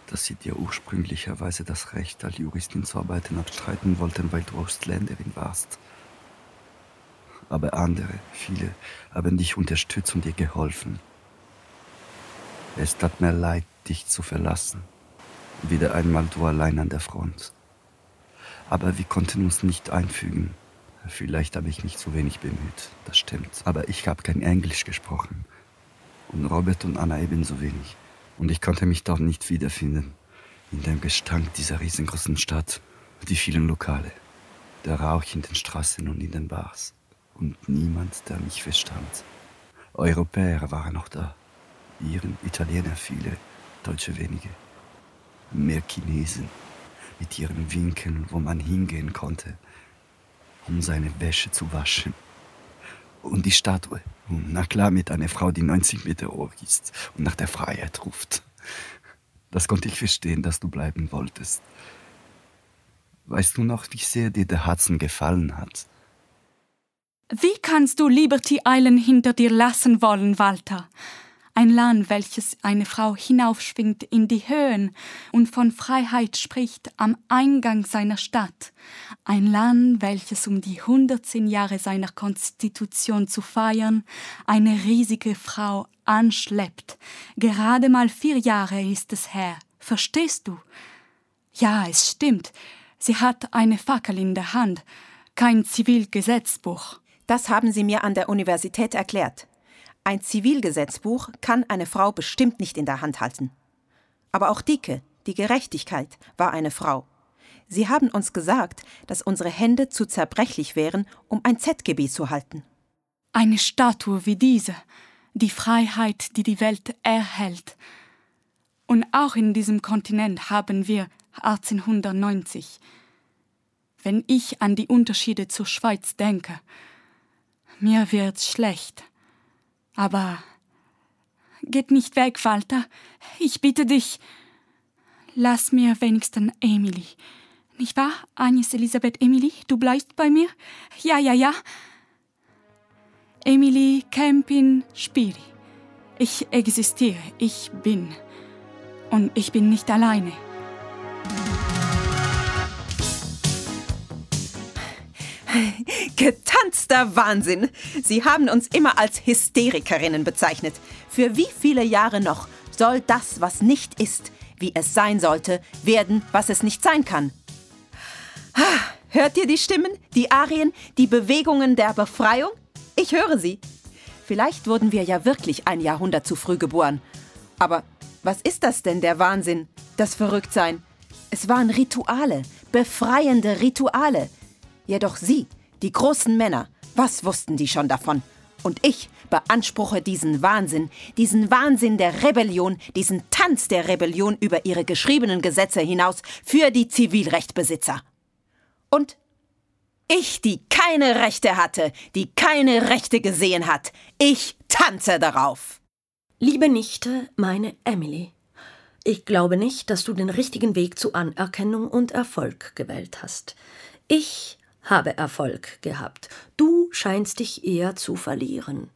dass sie dir ursprünglicherweise das Recht als Juristin zu arbeiten abstreiten wollten, weil du Ausländerin warst aber andere, viele, haben dich unterstützt und dir geholfen. Es tat mir leid, dich zu verlassen. Wieder einmal du allein an der Front. Aber wir konnten uns nicht einfügen. Vielleicht habe ich mich zu wenig bemüht, das stimmt. Aber ich habe kein Englisch gesprochen. Und Robert und Anna ebenso wenig. Und ich konnte mich dort nicht wiederfinden. In dem Gestank dieser riesengroßen Stadt. Die vielen Lokale. Der Rauch in den Straßen und in den Bars und niemand, der mich verstand. Europäer waren noch da, Iren, Italiener viele, Deutsche wenige. Mehr Chinesen mit ihren Winkeln, wo man hingehen konnte, um seine Wäsche zu waschen. Und die Statue, na klar, mit einer Frau, die 90 Meter hoch ist und nach der Freiheit ruft. Das konnte ich verstehen, dass du bleiben wolltest. Weißt du noch, wie sehr dir der Hudson gefallen hat? Wie kannst du Liberty Island hinter dir lassen wollen, Walter? Ein Land, welches eine Frau hinaufschwingt in die Höhen und von Freiheit spricht am Eingang seiner Stadt, ein Land, welches um die 110 Jahre seiner Konstitution zu feiern eine riesige Frau anschleppt. Gerade mal vier Jahre ist es her. Verstehst du? Ja, es stimmt. Sie hat eine Fackel in der Hand, kein Zivilgesetzbuch. Das haben Sie mir an der Universität erklärt. Ein Zivilgesetzbuch kann eine Frau bestimmt nicht in der Hand halten. Aber auch Dike, die Gerechtigkeit, war eine Frau. Sie haben uns gesagt, dass unsere Hände zu zerbrechlich wären, um ein ZGB zu halten. Eine Statue wie diese, die Freiheit, die die Welt erhält. Und auch in diesem Kontinent haben wir 1890. Wenn ich an die Unterschiede zur Schweiz denke, mir wird's schlecht. Aber geht nicht weg, Walter. Ich bitte dich. Lass mir wenigstens Emily. Nicht wahr, Agnes Elisabeth Emily? Du bleibst bei mir? Ja, ja, ja. Emily Campin Spiri. Ich existiere, ich bin. Und ich bin nicht alleine. Getanzter Wahnsinn! Sie haben uns immer als Hysterikerinnen bezeichnet. Für wie viele Jahre noch soll das, was nicht ist, wie es sein sollte, werden, was es nicht sein kann? Hört ihr die Stimmen, die Arien, die Bewegungen der Befreiung? Ich höre sie. Vielleicht wurden wir ja wirklich ein Jahrhundert zu früh geboren. Aber was ist das denn, der Wahnsinn, das Verrücktsein? Es waren Rituale, befreiende Rituale. Jedoch Sie, die großen Männer, was wussten die schon davon? Und ich beanspruche diesen Wahnsinn, diesen Wahnsinn der Rebellion, diesen Tanz der Rebellion über ihre geschriebenen Gesetze hinaus für die Zivilrechtbesitzer. Und ich, die keine Rechte hatte, die keine Rechte gesehen hat, ich tanze darauf. Liebe Nichte, meine Emily, ich glaube nicht, dass du den richtigen Weg zu Anerkennung und Erfolg gewählt hast. Ich habe Erfolg gehabt. Du scheinst dich eher zu verlieren.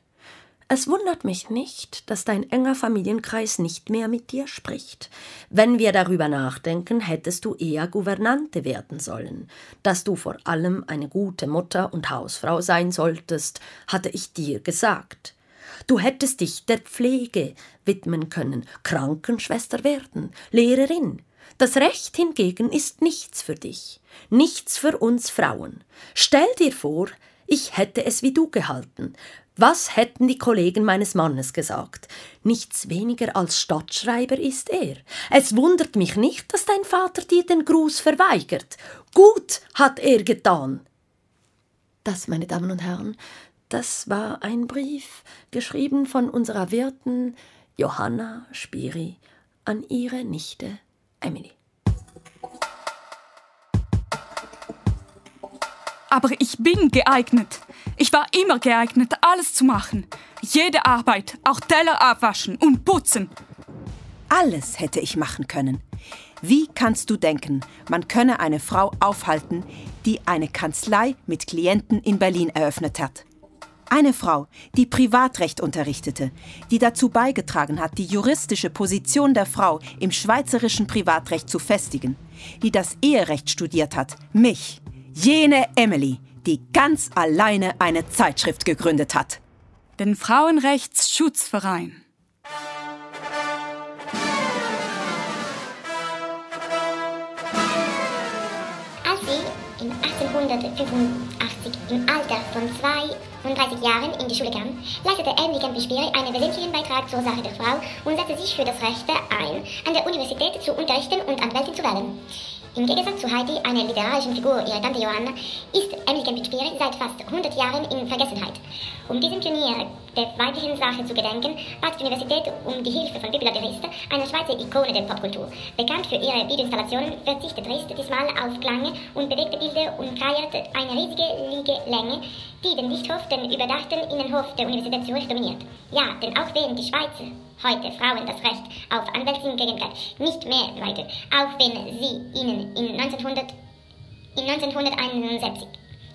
Es wundert mich nicht, dass dein enger Familienkreis nicht mehr mit dir spricht. Wenn wir darüber nachdenken, hättest du eher Gouvernante werden sollen. Dass du vor allem eine gute Mutter und Hausfrau sein solltest, hatte ich dir gesagt. Du hättest dich der Pflege widmen können, Krankenschwester werden, Lehrerin, das Recht hingegen ist nichts für dich, nichts für uns Frauen. Stell dir vor, ich hätte es wie du gehalten. Was hätten die Kollegen meines Mannes gesagt? Nichts weniger als Stadtschreiber ist er. Es wundert mich nicht, dass dein Vater dir den Gruß verweigert. Gut hat er getan. Das, meine Damen und Herren, das war ein Brief, geschrieben von unserer Wirtin Johanna Spiri an ihre Nichte Emily. Aber ich bin geeignet. Ich war immer geeignet, alles zu machen. Jede Arbeit, auch Teller abwaschen und putzen. Alles hätte ich machen können. Wie kannst du denken, man könne eine Frau aufhalten, die eine Kanzlei mit Klienten in Berlin eröffnet hat? Eine Frau, die Privatrecht unterrichtete, die dazu beigetragen hat, die juristische Position der Frau im schweizerischen Privatrecht zu festigen, die das Eherecht studiert hat, mich, jene Emily, die ganz alleine eine Zeitschrift gegründet hat. Den Frauenrechtsschutzverein. Als sie in 1885 im Alter von 32 Jahren in die Schule kam, leistete Emily Campbell einen wesentlichen Beitrag zur Sache der Frau und setzte sich für das Recht ein, an der Universität zu unterrichten und Anwältin zu werden. Im Gegensatz zu Heidi, einer literarischen Figur, ihrer Tante Johanna, ist Emily Kempinspieri seit fast 100 Jahren in Vergessenheit. Um diesem Pionier der weiblichen Sache zu gedenken, bat die Universität um die Hilfe von Pippi Lateriste, einer Schweizer Ikone der Popkultur. Bekannt für ihre Videoinstallationen, verzichtet Rist diesmal auf Klange und bewegte Bilder und kreiert eine riesige Liegelänge, die den Lichthof, den überdachten Innenhof der Universität Zürich dominiert. Ja, denn auch während die Schweizer heute Frauen das Recht auf Anwältin-Gegenwart nicht mehr leidet, auch wenn sie ihnen in, 1900, in 1971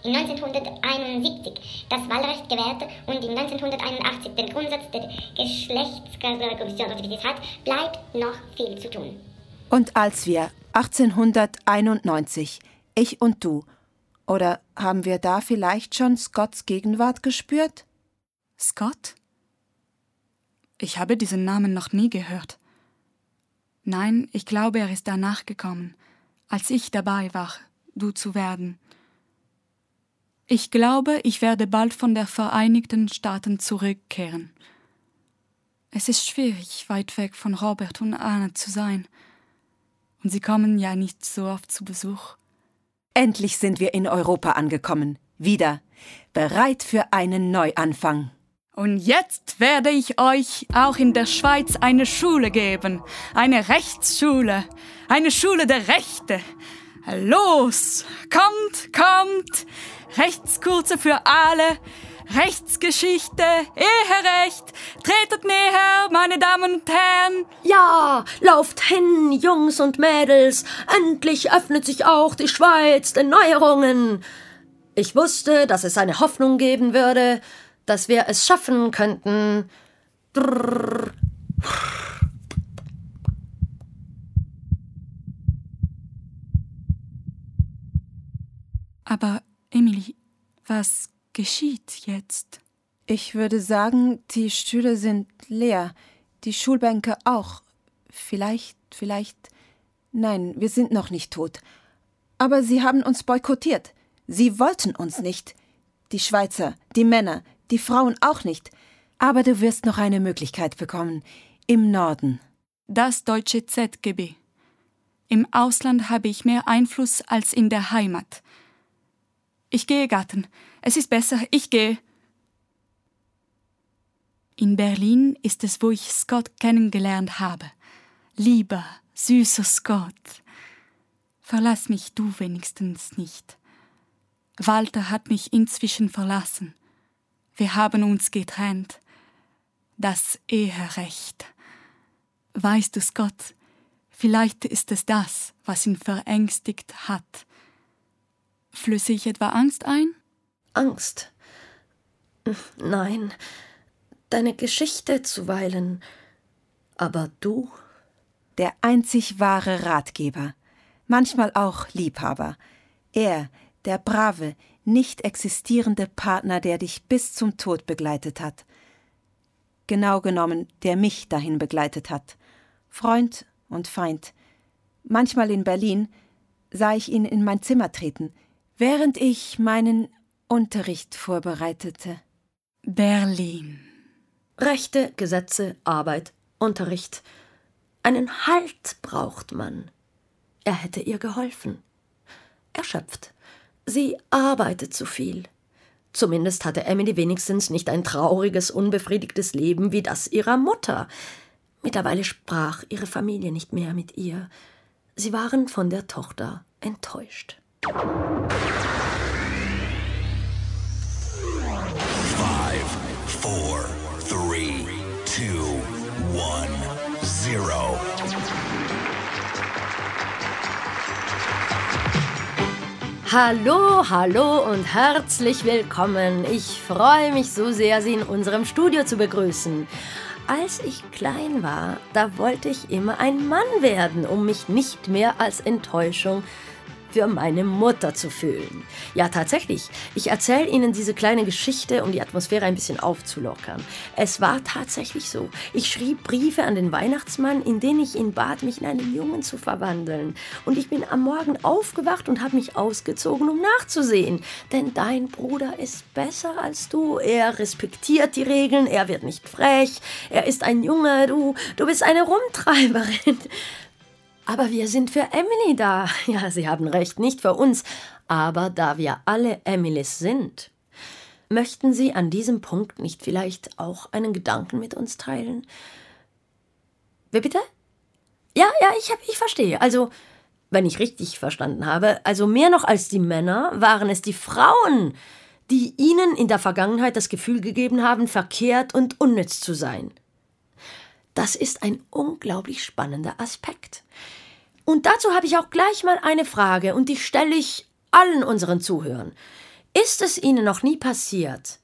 in 1971 das Wahlrecht gewährte und in 1981 den Grundsatz der Geschlechtsgleichheit hat, bleibt noch viel zu tun. Und als wir 1891, ich und du, oder haben wir da vielleicht schon Scotts Gegenwart gespürt? Scott? Ich habe diesen Namen noch nie gehört. Nein, ich glaube, er ist danach gekommen, als ich dabei war, du zu werden. Ich glaube, ich werde bald von der Vereinigten Staaten zurückkehren. Es ist schwierig, weit weg von Robert und Anna zu sein. Und sie kommen ja nicht so oft zu Besuch. Endlich sind wir in Europa angekommen. Wieder. Bereit für einen Neuanfang. Und jetzt werde ich euch auch in der Schweiz eine Schule geben. Eine Rechtsschule. Eine Schule der Rechte. Los, kommt, kommt. Rechtskurse für alle. Rechtsgeschichte, Eherecht. Tretet näher, meine Damen und Herren. Ja, lauft hin, Jungs und Mädels. Endlich öffnet sich auch die Schweiz den Neuerungen. Ich wusste, dass es eine Hoffnung geben würde dass wir es schaffen könnten. Drrr. Aber Emily, was geschieht jetzt? Ich würde sagen, die Stühle sind leer, die Schulbänke auch. Vielleicht, vielleicht. Nein, wir sind noch nicht tot. Aber sie haben uns boykottiert. Sie wollten uns nicht. Die Schweizer, die Männer, die Frauen auch nicht. Aber du wirst noch eine Möglichkeit bekommen. Im Norden. Das deutsche ZGB. Im Ausland habe ich mehr Einfluss als in der Heimat. Ich gehe, Gatten. Es ist besser, ich gehe. In Berlin ist es, wo ich Scott kennengelernt habe. Lieber, süßer Scott. Verlass mich du wenigstens nicht. Walter hat mich inzwischen verlassen. Wir haben uns getrennt. Das Eherecht. Weißt du, Scott, vielleicht ist es das, was ihn verängstigt hat. Flüsse ich etwa Angst ein? Angst? Nein, deine Geschichte zuweilen. Aber du? Der einzig wahre Ratgeber, manchmal auch Liebhaber. Er, der brave, nicht existierende Partner, der dich bis zum Tod begleitet hat. Genau genommen, der mich dahin begleitet hat. Freund und Feind. Manchmal in Berlin sah ich ihn in mein Zimmer treten, während ich meinen Unterricht vorbereitete. Berlin. Rechte, Gesetze, Arbeit, Unterricht. Einen Halt braucht man. Er hätte ihr geholfen. Erschöpft. Sie arbeitet zu viel. Zumindest hatte Emily wenigstens nicht ein trauriges, unbefriedigtes Leben wie das ihrer Mutter. Mittlerweile sprach ihre Familie nicht mehr mit ihr. Sie waren von der Tochter enttäuscht. Five, four, three, two, one, zero. Hallo, hallo und herzlich willkommen. Ich freue mich so sehr, Sie in unserem Studio zu begrüßen. Als ich klein war, da wollte ich immer ein Mann werden, um mich nicht mehr als Enttäuschung für meine Mutter zu fühlen. Ja, tatsächlich. Ich erzähle Ihnen diese kleine Geschichte, um die Atmosphäre ein bisschen aufzulockern. Es war tatsächlich so. Ich schrieb Briefe an den Weihnachtsmann, in denen ich ihn bat, mich in einen Jungen zu verwandeln. Und ich bin am Morgen aufgewacht und habe mich ausgezogen, um nachzusehen. Denn dein Bruder ist besser als du. Er respektiert die Regeln, er wird nicht frech, er ist ein Junge, du, du bist eine Rumtreiberin. Aber wir sind für Emily da. Ja, Sie haben recht, nicht für uns. Aber da wir alle Emilys sind, möchten Sie an diesem Punkt nicht vielleicht auch einen Gedanken mit uns teilen? Wie bitte? Ja, ja, ich, hab, ich verstehe. Also, wenn ich richtig verstanden habe, also mehr noch als die Männer waren es die Frauen, die ihnen in der Vergangenheit das Gefühl gegeben haben, verkehrt und unnütz zu sein. Das ist ein unglaublich spannender Aspekt. Und dazu habe ich auch gleich mal eine Frage und die stelle ich allen unseren Zuhörern. Ist es Ihnen noch nie passiert,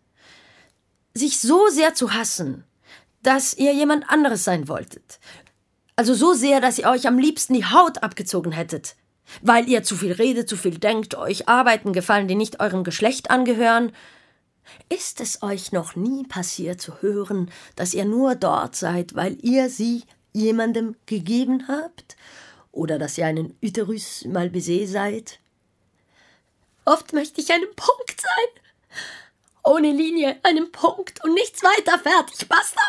sich so sehr zu hassen, dass ihr jemand anderes sein wolltet? Also so sehr, dass ihr euch am liebsten die Haut abgezogen hättet, weil ihr zu viel redet, zu viel denkt, euch Arbeiten gefallen, die nicht eurem Geschlecht angehören. Ist es euch noch nie passiert zu hören, dass ihr nur dort seid, weil ihr sie jemandem gegeben habt? Oder dass ihr einen Uterus Malbaiser seid? Oft möchte ich einen Punkt sein. Ohne Linie, einen Punkt und nichts weiter, fertig, basta.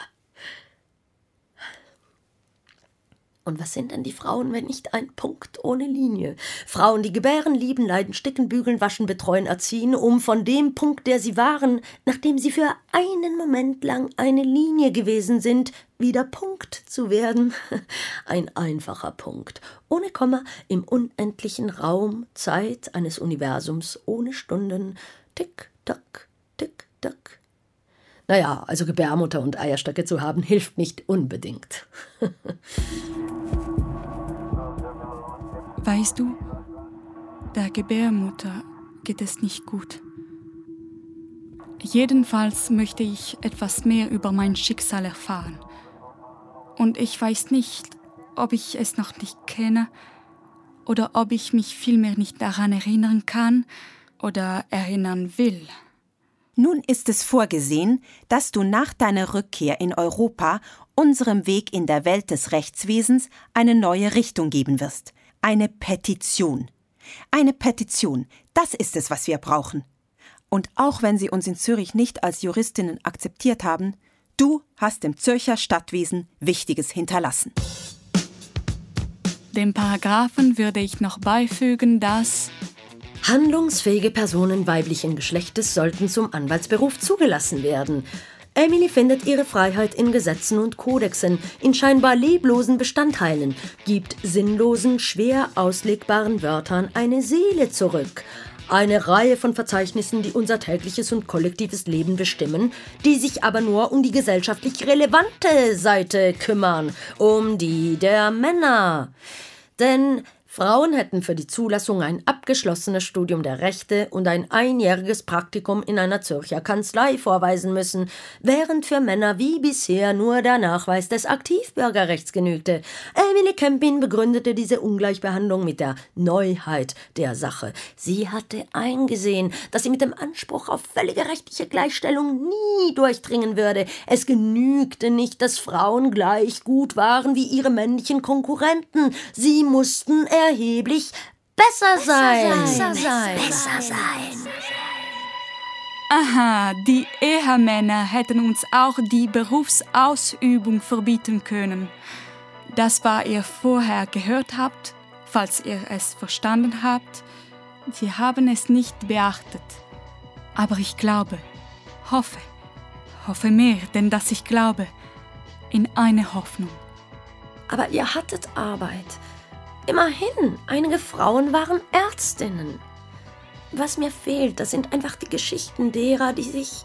Und was sind denn die Frauen, wenn nicht ein Punkt ohne Linie? Frauen, die gebären, lieben, leiden, sticken, bügeln, waschen, betreuen, erziehen, um von dem Punkt, der sie waren, nachdem sie für einen Moment lang eine Linie gewesen sind, wieder Punkt zu werden. Ein einfacher Punkt, ohne Komma, im unendlichen Raum, Zeit eines Universums, ohne Stunden. Tick, tack, tick, tack. Naja, also Gebärmutter und Eierstöcke zu haben, hilft nicht unbedingt. Weißt du, der Gebärmutter geht es nicht gut. Jedenfalls möchte ich etwas mehr über mein Schicksal erfahren. Und ich weiß nicht, ob ich es noch nicht kenne oder ob ich mich vielmehr nicht daran erinnern kann oder erinnern will. Nun ist es vorgesehen, dass du nach deiner Rückkehr in Europa unserem Weg in der Welt des Rechtswesens eine neue Richtung geben wirst. Eine Petition. Eine Petition, das ist es, was wir brauchen. Und auch wenn sie uns in Zürich nicht als Juristinnen akzeptiert haben, du hast dem Zürcher Stadtwesen Wichtiges hinterlassen. Dem Paragraphen würde ich noch beifügen, dass Handlungsfähige Personen weiblichen Geschlechtes sollten zum Anwaltsberuf zugelassen werden. Emily findet ihre Freiheit in Gesetzen und Kodexen, in scheinbar leblosen Bestandteilen, gibt sinnlosen, schwer auslegbaren Wörtern eine Seele zurück. Eine Reihe von Verzeichnissen, die unser tägliches und kollektives Leben bestimmen, die sich aber nur um die gesellschaftlich relevante Seite kümmern, um die der Männer. Denn Frauen hätten für die Zulassung ein abgeschlossenes Studium der Rechte und ein einjähriges Praktikum in einer Zürcher Kanzlei vorweisen müssen, während für Männer wie bisher nur der Nachweis des Aktivbürgerrechts genügte. Emily Kempin begründete diese Ungleichbehandlung mit der Neuheit der Sache. Sie hatte eingesehen, dass sie mit dem Anspruch auf völlige rechtliche Gleichstellung nie durchdringen würde. Es genügte nicht, dass Frauen gleich gut waren wie ihre männlichen Konkurrenten. Sie mussten erheblich besser, sein. Besser sein. Besser sein. Aha, die Ehemänner hätten uns auch die Berufsausübung verbieten können. Das war ihr vorher gehört habt, falls ihr es verstanden habt. Wir haben es nicht beachtet. Aber ich glaube, hoffe, hoffe mehr, denn dass ich glaube, in eine Hoffnung. Aber ihr hattet Arbeit. Immerhin, einige Frauen waren Ärztinnen. Was mir fehlt, das sind einfach die Geschichten derer, die sich,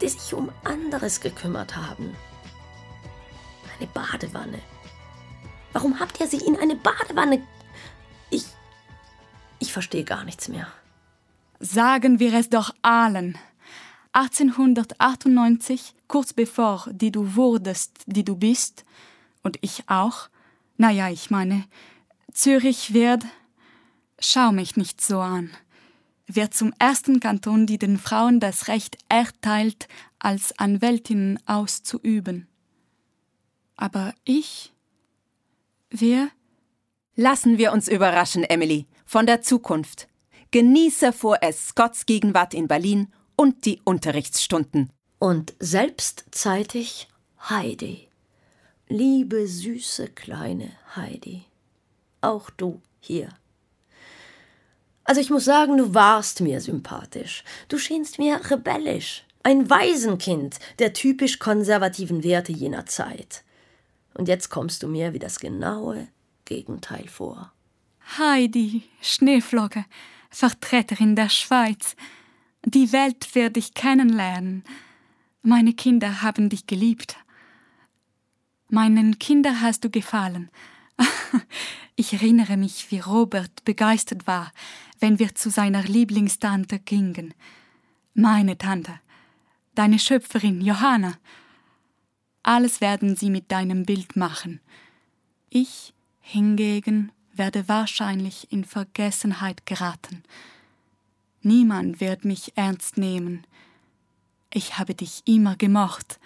die sich um anderes gekümmert haben. Eine Badewanne. Warum habt ihr sie in eine Badewanne? Ich. Ich verstehe gar nichts mehr. Sagen wir es doch allen. 1898, kurz bevor die du wurdest, die du bist, und ich auch, naja, ich meine, Zürich wird, schau mich nicht so an, wird zum ersten Kanton, die den Frauen das Recht erteilt, als Anwältinnen auszuüben. Aber ich? Wer? Lassen wir uns überraschen, Emily, von der Zukunft. Genieße vorerst Scotts Gegenwart in Berlin und die Unterrichtsstunden. Und selbstzeitig Heidi. Liebe süße kleine Heidi. Auch du hier. Also ich muss sagen, du warst mir sympathisch. Du schienst mir rebellisch. Ein Waisenkind der typisch konservativen Werte jener Zeit. Und jetzt kommst du mir wie das genaue Gegenteil vor. Heidi, Schneeflocke, Vertreterin der Schweiz. Die Welt wird dich kennenlernen. Meine Kinder haben dich geliebt. Meinen Kindern hast du gefallen. Ich erinnere mich, wie Robert begeistert war, wenn wir zu seiner Lieblingstante gingen. Meine Tante, deine Schöpferin Johanna. Alles werden sie mit deinem Bild machen. Ich hingegen werde wahrscheinlich in Vergessenheit geraten. Niemand wird mich ernst nehmen. Ich habe dich immer gemocht.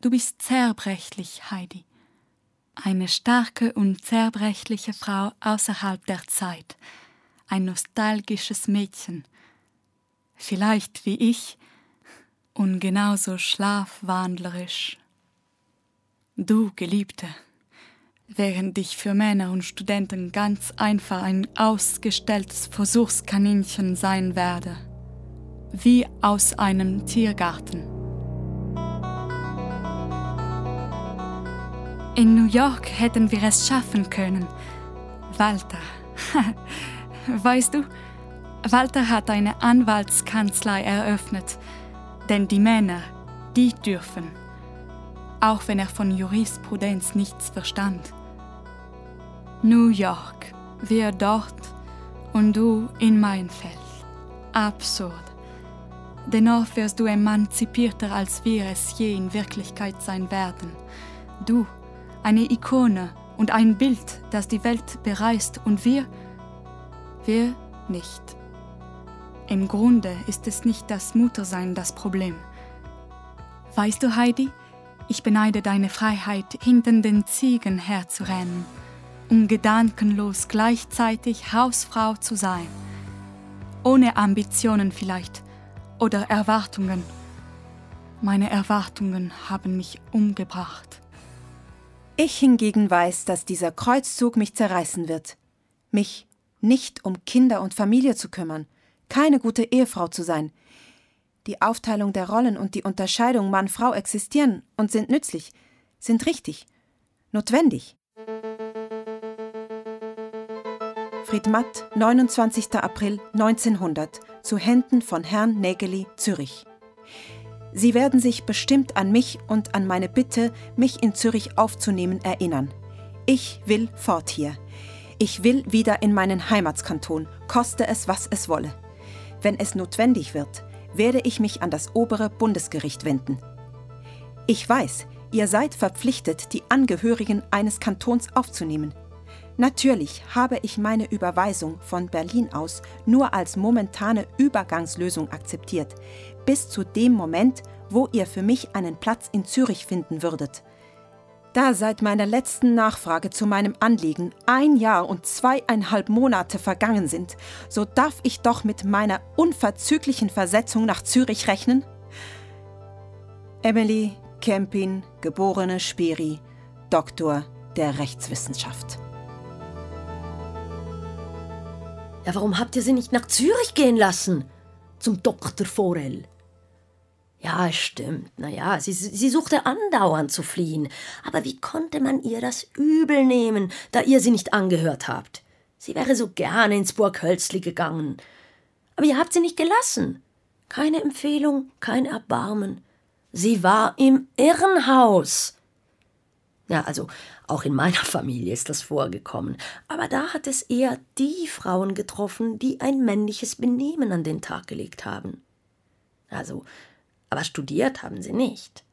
Du bist zerbrechlich, Heidi. Eine starke und zerbrechliche Frau außerhalb der Zeit. Ein nostalgisches Mädchen. Vielleicht wie ich und genauso schlafwandlerisch. Du, Geliebte, während ich für Männer und Studenten ganz einfach ein ausgestelltes Versuchskaninchen sein werde, wie aus einem Tiergarten. In New York hätten wir es schaffen können. Walter. weißt du, Walter hat eine Anwaltskanzlei eröffnet, denn die Männer, die dürfen, auch wenn er von Jurisprudenz nichts verstand. New York, wir dort und du in mein Feld. Absurd. Dennoch wirst du emanzipierter, als wir es je in Wirklichkeit sein werden. Du, eine Ikone und ein Bild, das die Welt bereist und wir, wir nicht. Im Grunde ist es nicht das Muttersein das Problem. Weißt du, Heidi, ich beneide deine Freiheit, hinter den Ziegen herzurennen um gedankenlos gleichzeitig Hausfrau zu sein. Ohne Ambitionen vielleicht oder Erwartungen. Meine Erwartungen haben mich umgebracht. Ich hingegen weiß, dass dieser Kreuzzug mich zerreißen wird. Mich nicht um Kinder und Familie zu kümmern, keine gute Ehefrau zu sein. Die Aufteilung der Rollen und die Unterscheidung Mann-Frau existieren und sind nützlich, sind richtig, notwendig. Wilfried Matt, 29. April 1900, zu Händen von Herrn Nägeli, Zürich. Sie werden sich bestimmt an mich und an meine Bitte, mich in Zürich aufzunehmen, erinnern. Ich will fort hier. Ich will wieder in meinen Heimatskanton, koste es, was es wolle. Wenn es notwendig wird, werde ich mich an das obere Bundesgericht wenden. Ich weiß, ihr seid verpflichtet, die Angehörigen eines Kantons aufzunehmen. Natürlich habe ich meine Überweisung von Berlin aus nur als momentane Übergangslösung akzeptiert, bis zu dem Moment, wo ihr für mich einen Platz in Zürich finden würdet. Da seit meiner letzten Nachfrage zu meinem Anliegen ein Jahr und zweieinhalb Monate vergangen sind, so darf ich doch mit meiner unverzüglichen Versetzung nach Zürich rechnen? Emily Kempin, geborene Speri, Doktor der Rechtswissenschaft. Ja, warum habt ihr sie nicht nach Zürich gehen lassen? Zum Doktor Forel. Ja, stimmt. Naja, sie, sie suchte andauernd zu fliehen. Aber wie konnte man ihr das übel nehmen, da ihr sie nicht angehört habt? Sie wäre so gerne ins Burg Hölzli gegangen. Aber ihr habt sie nicht gelassen. Keine Empfehlung, kein Erbarmen. Sie war im Irrenhaus. Ja, also auch in meiner Familie ist das vorgekommen. Aber da hat es eher die Frauen getroffen, die ein männliches Benehmen an den Tag gelegt haben. Also, aber studiert haben sie nicht.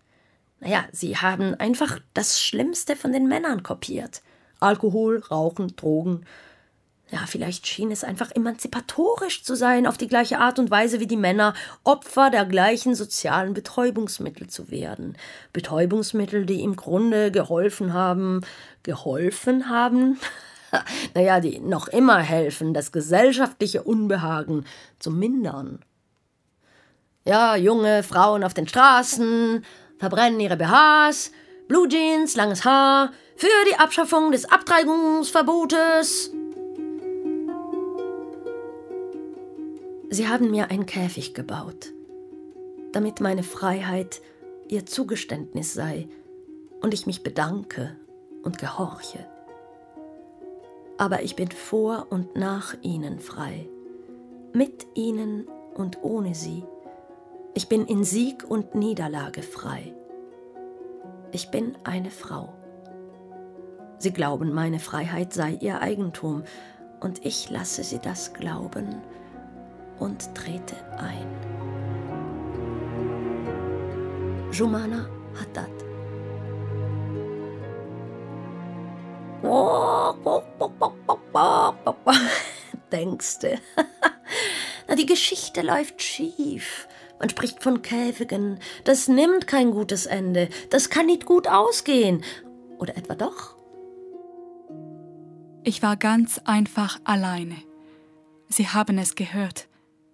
Naja, sie haben einfach das Schlimmste von den Männern kopiert. Alkohol, Rauchen, Drogen, ja, vielleicht schien es einfach emanzipatorisch zu sein, auf die gleiche Art und Weise wie die Männer Opfer der gleichen sozialen Betäubungsmittel zu werden. Betäubungsmittel, die im Grunde geholfen haben, geholfen haben? naja, die noch immer helfen, das gesellschaftliche Unbehagen zu mindern. Ja, junge Frauen auf den Straßen verbrennen ihre BHs, Blue Jeans, langes Haar, für die Abschaffung des Abtreibungsverbotes. Sie haben mir einen Käfig gebaut, damit meine Freiheit ihr Zugeständnis sei und ich mich bedanke und gehorche. Aber ich bin vor und nach ihnen frei, mit ihnen und ohne sie. Ich bin in Sieg und Niederlage frei. Ich bin eine Frau. Sie glauben, meine Freiheit sei ihr Eigentum, und ich lasse sie das glauben und trete ein. Jumana Haddad. Denkste. Na, die Geschichte läuft schief. Man spricht von Käfigen. Das nimmt kein gutes Ende. Das kann nicht gut ausgehen. Oder etwa doch? Ich war ganz einfach alleine. Sie haben es gehört.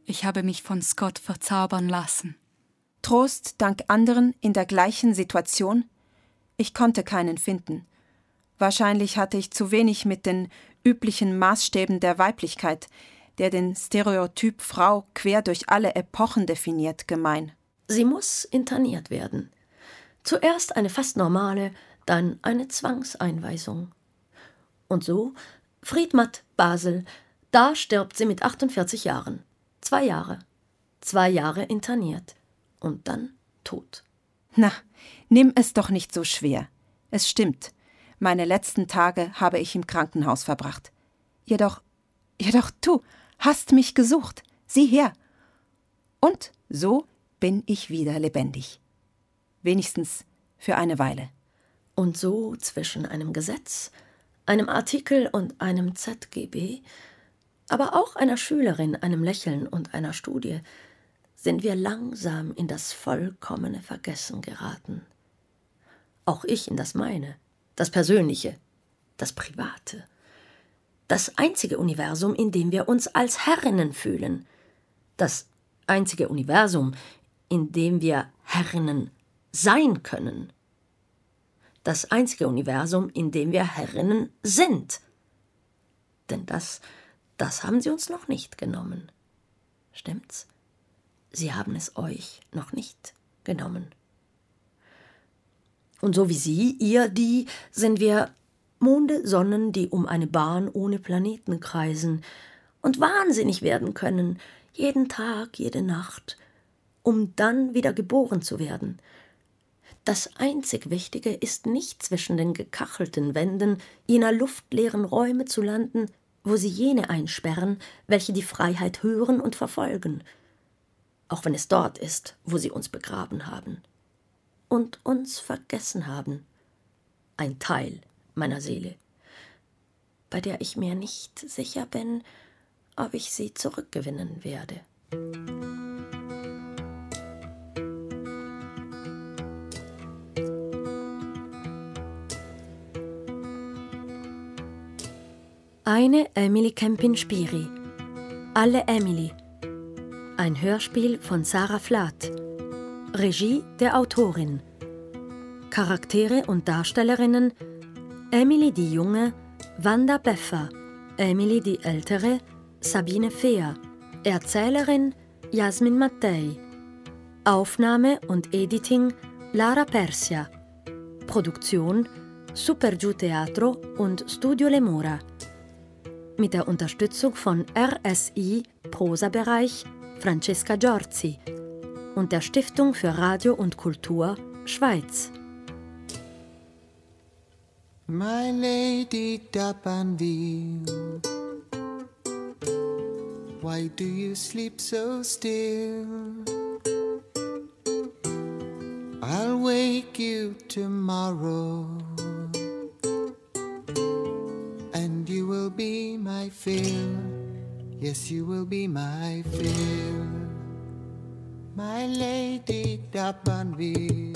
Ich habe mich von Scott verzaubern lassen. Trost dank anderen in der gleichen Situation? Ich konnte keinen finden. Wahrscheinlich hatte ich zu wenig mit den üblichen Maßstäben der Weiblichkeit, der den Stereotyp Frau quer durch alle Epochen definiert, gemein. Sie muss interniert werden. Zuerst eine fast normale, dann eine Zwangseinweisung. Und so, Friedmatt, Basel, da stirbt sie mit 48 Jahren. Zwei Jahre. Zwei Jahre interniert. Und dann tot. Na, nimm es doch nicht so schwer. Es stimmt. Meine letzten Tage habe ich im Krankenhaus verbracht. Jedoch, jedoch du hast mich gesucht. Sieh her. Und so bin ich wieder lebendig. Wenigstens für eine Weile. Und so zwischen einem Gesetz, einem Artikel und einem ZGB, aber auch einer Schülerin, einem Lächeln und einer Studie, sind wir langsam in das vollkommene Vergessen geraten. Auch ich in das meine das Persönliche, das Private, das einzige Universum, in dem wir uns als Herrinnen fühlen, das einzige Universum, in dem wir Herrinnen sein können, das einzige Universum, in dem wir Herrinnen sind. Denn das, das haben sie uns noch nicht genommen. Stimmt's? Sie haben es euch noch nicht genommen. Und so wie Sie, ihr, die, sind wir Monde, Sonnen, die um eine Bahn ohne Planeten kreisen und wahnsinnig werden können, jeden Tag, jede Nacht, um dann wieder geboren zu werden. Das einzig Wichtige ist nicht zwischen den gekachelten Wänden jener luftleeren Räume zu landen, wo sie jene einsperren, welche die Freiheit hören und verfolgen, auch wenn es dort ist, wo sie uns begraben haben und uns vergessen haben. Ein Teil meiner Seele, bei der ich mir nicht sicher bin, ob ich sie zurückgewinnen werde. Eine Emily Kempin Spiri. Alle Emily. Ein Hörspiel von Sarah Flath. Regie der Autorin. Charaktere und Darstellerinnen Emily die Junge, Wanda Beffer, Emily die Ältere, Sabine Fehr, Erzählerin Jasmin Mattei, Aufnahme und Editing Lara Persia, Produktion Supergiu Teatro und Studio Lemora. Mit der Unterstützung von RSI Prosa-Bereich Francesca Giorzi. Und der Stiftung für Radio und Kultur Schweiz. My Lady d'Abanville, why do you sleep so still? I'll wake you tomorrow, and you will be my fill. Yes, you will be my fill my lady D'Abanville.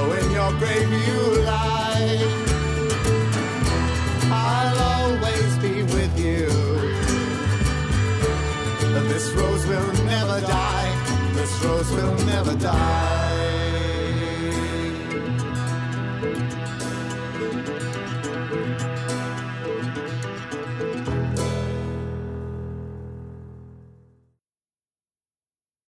In your grave you lie, I'll always be with you. This rose will never die. This rose will never die.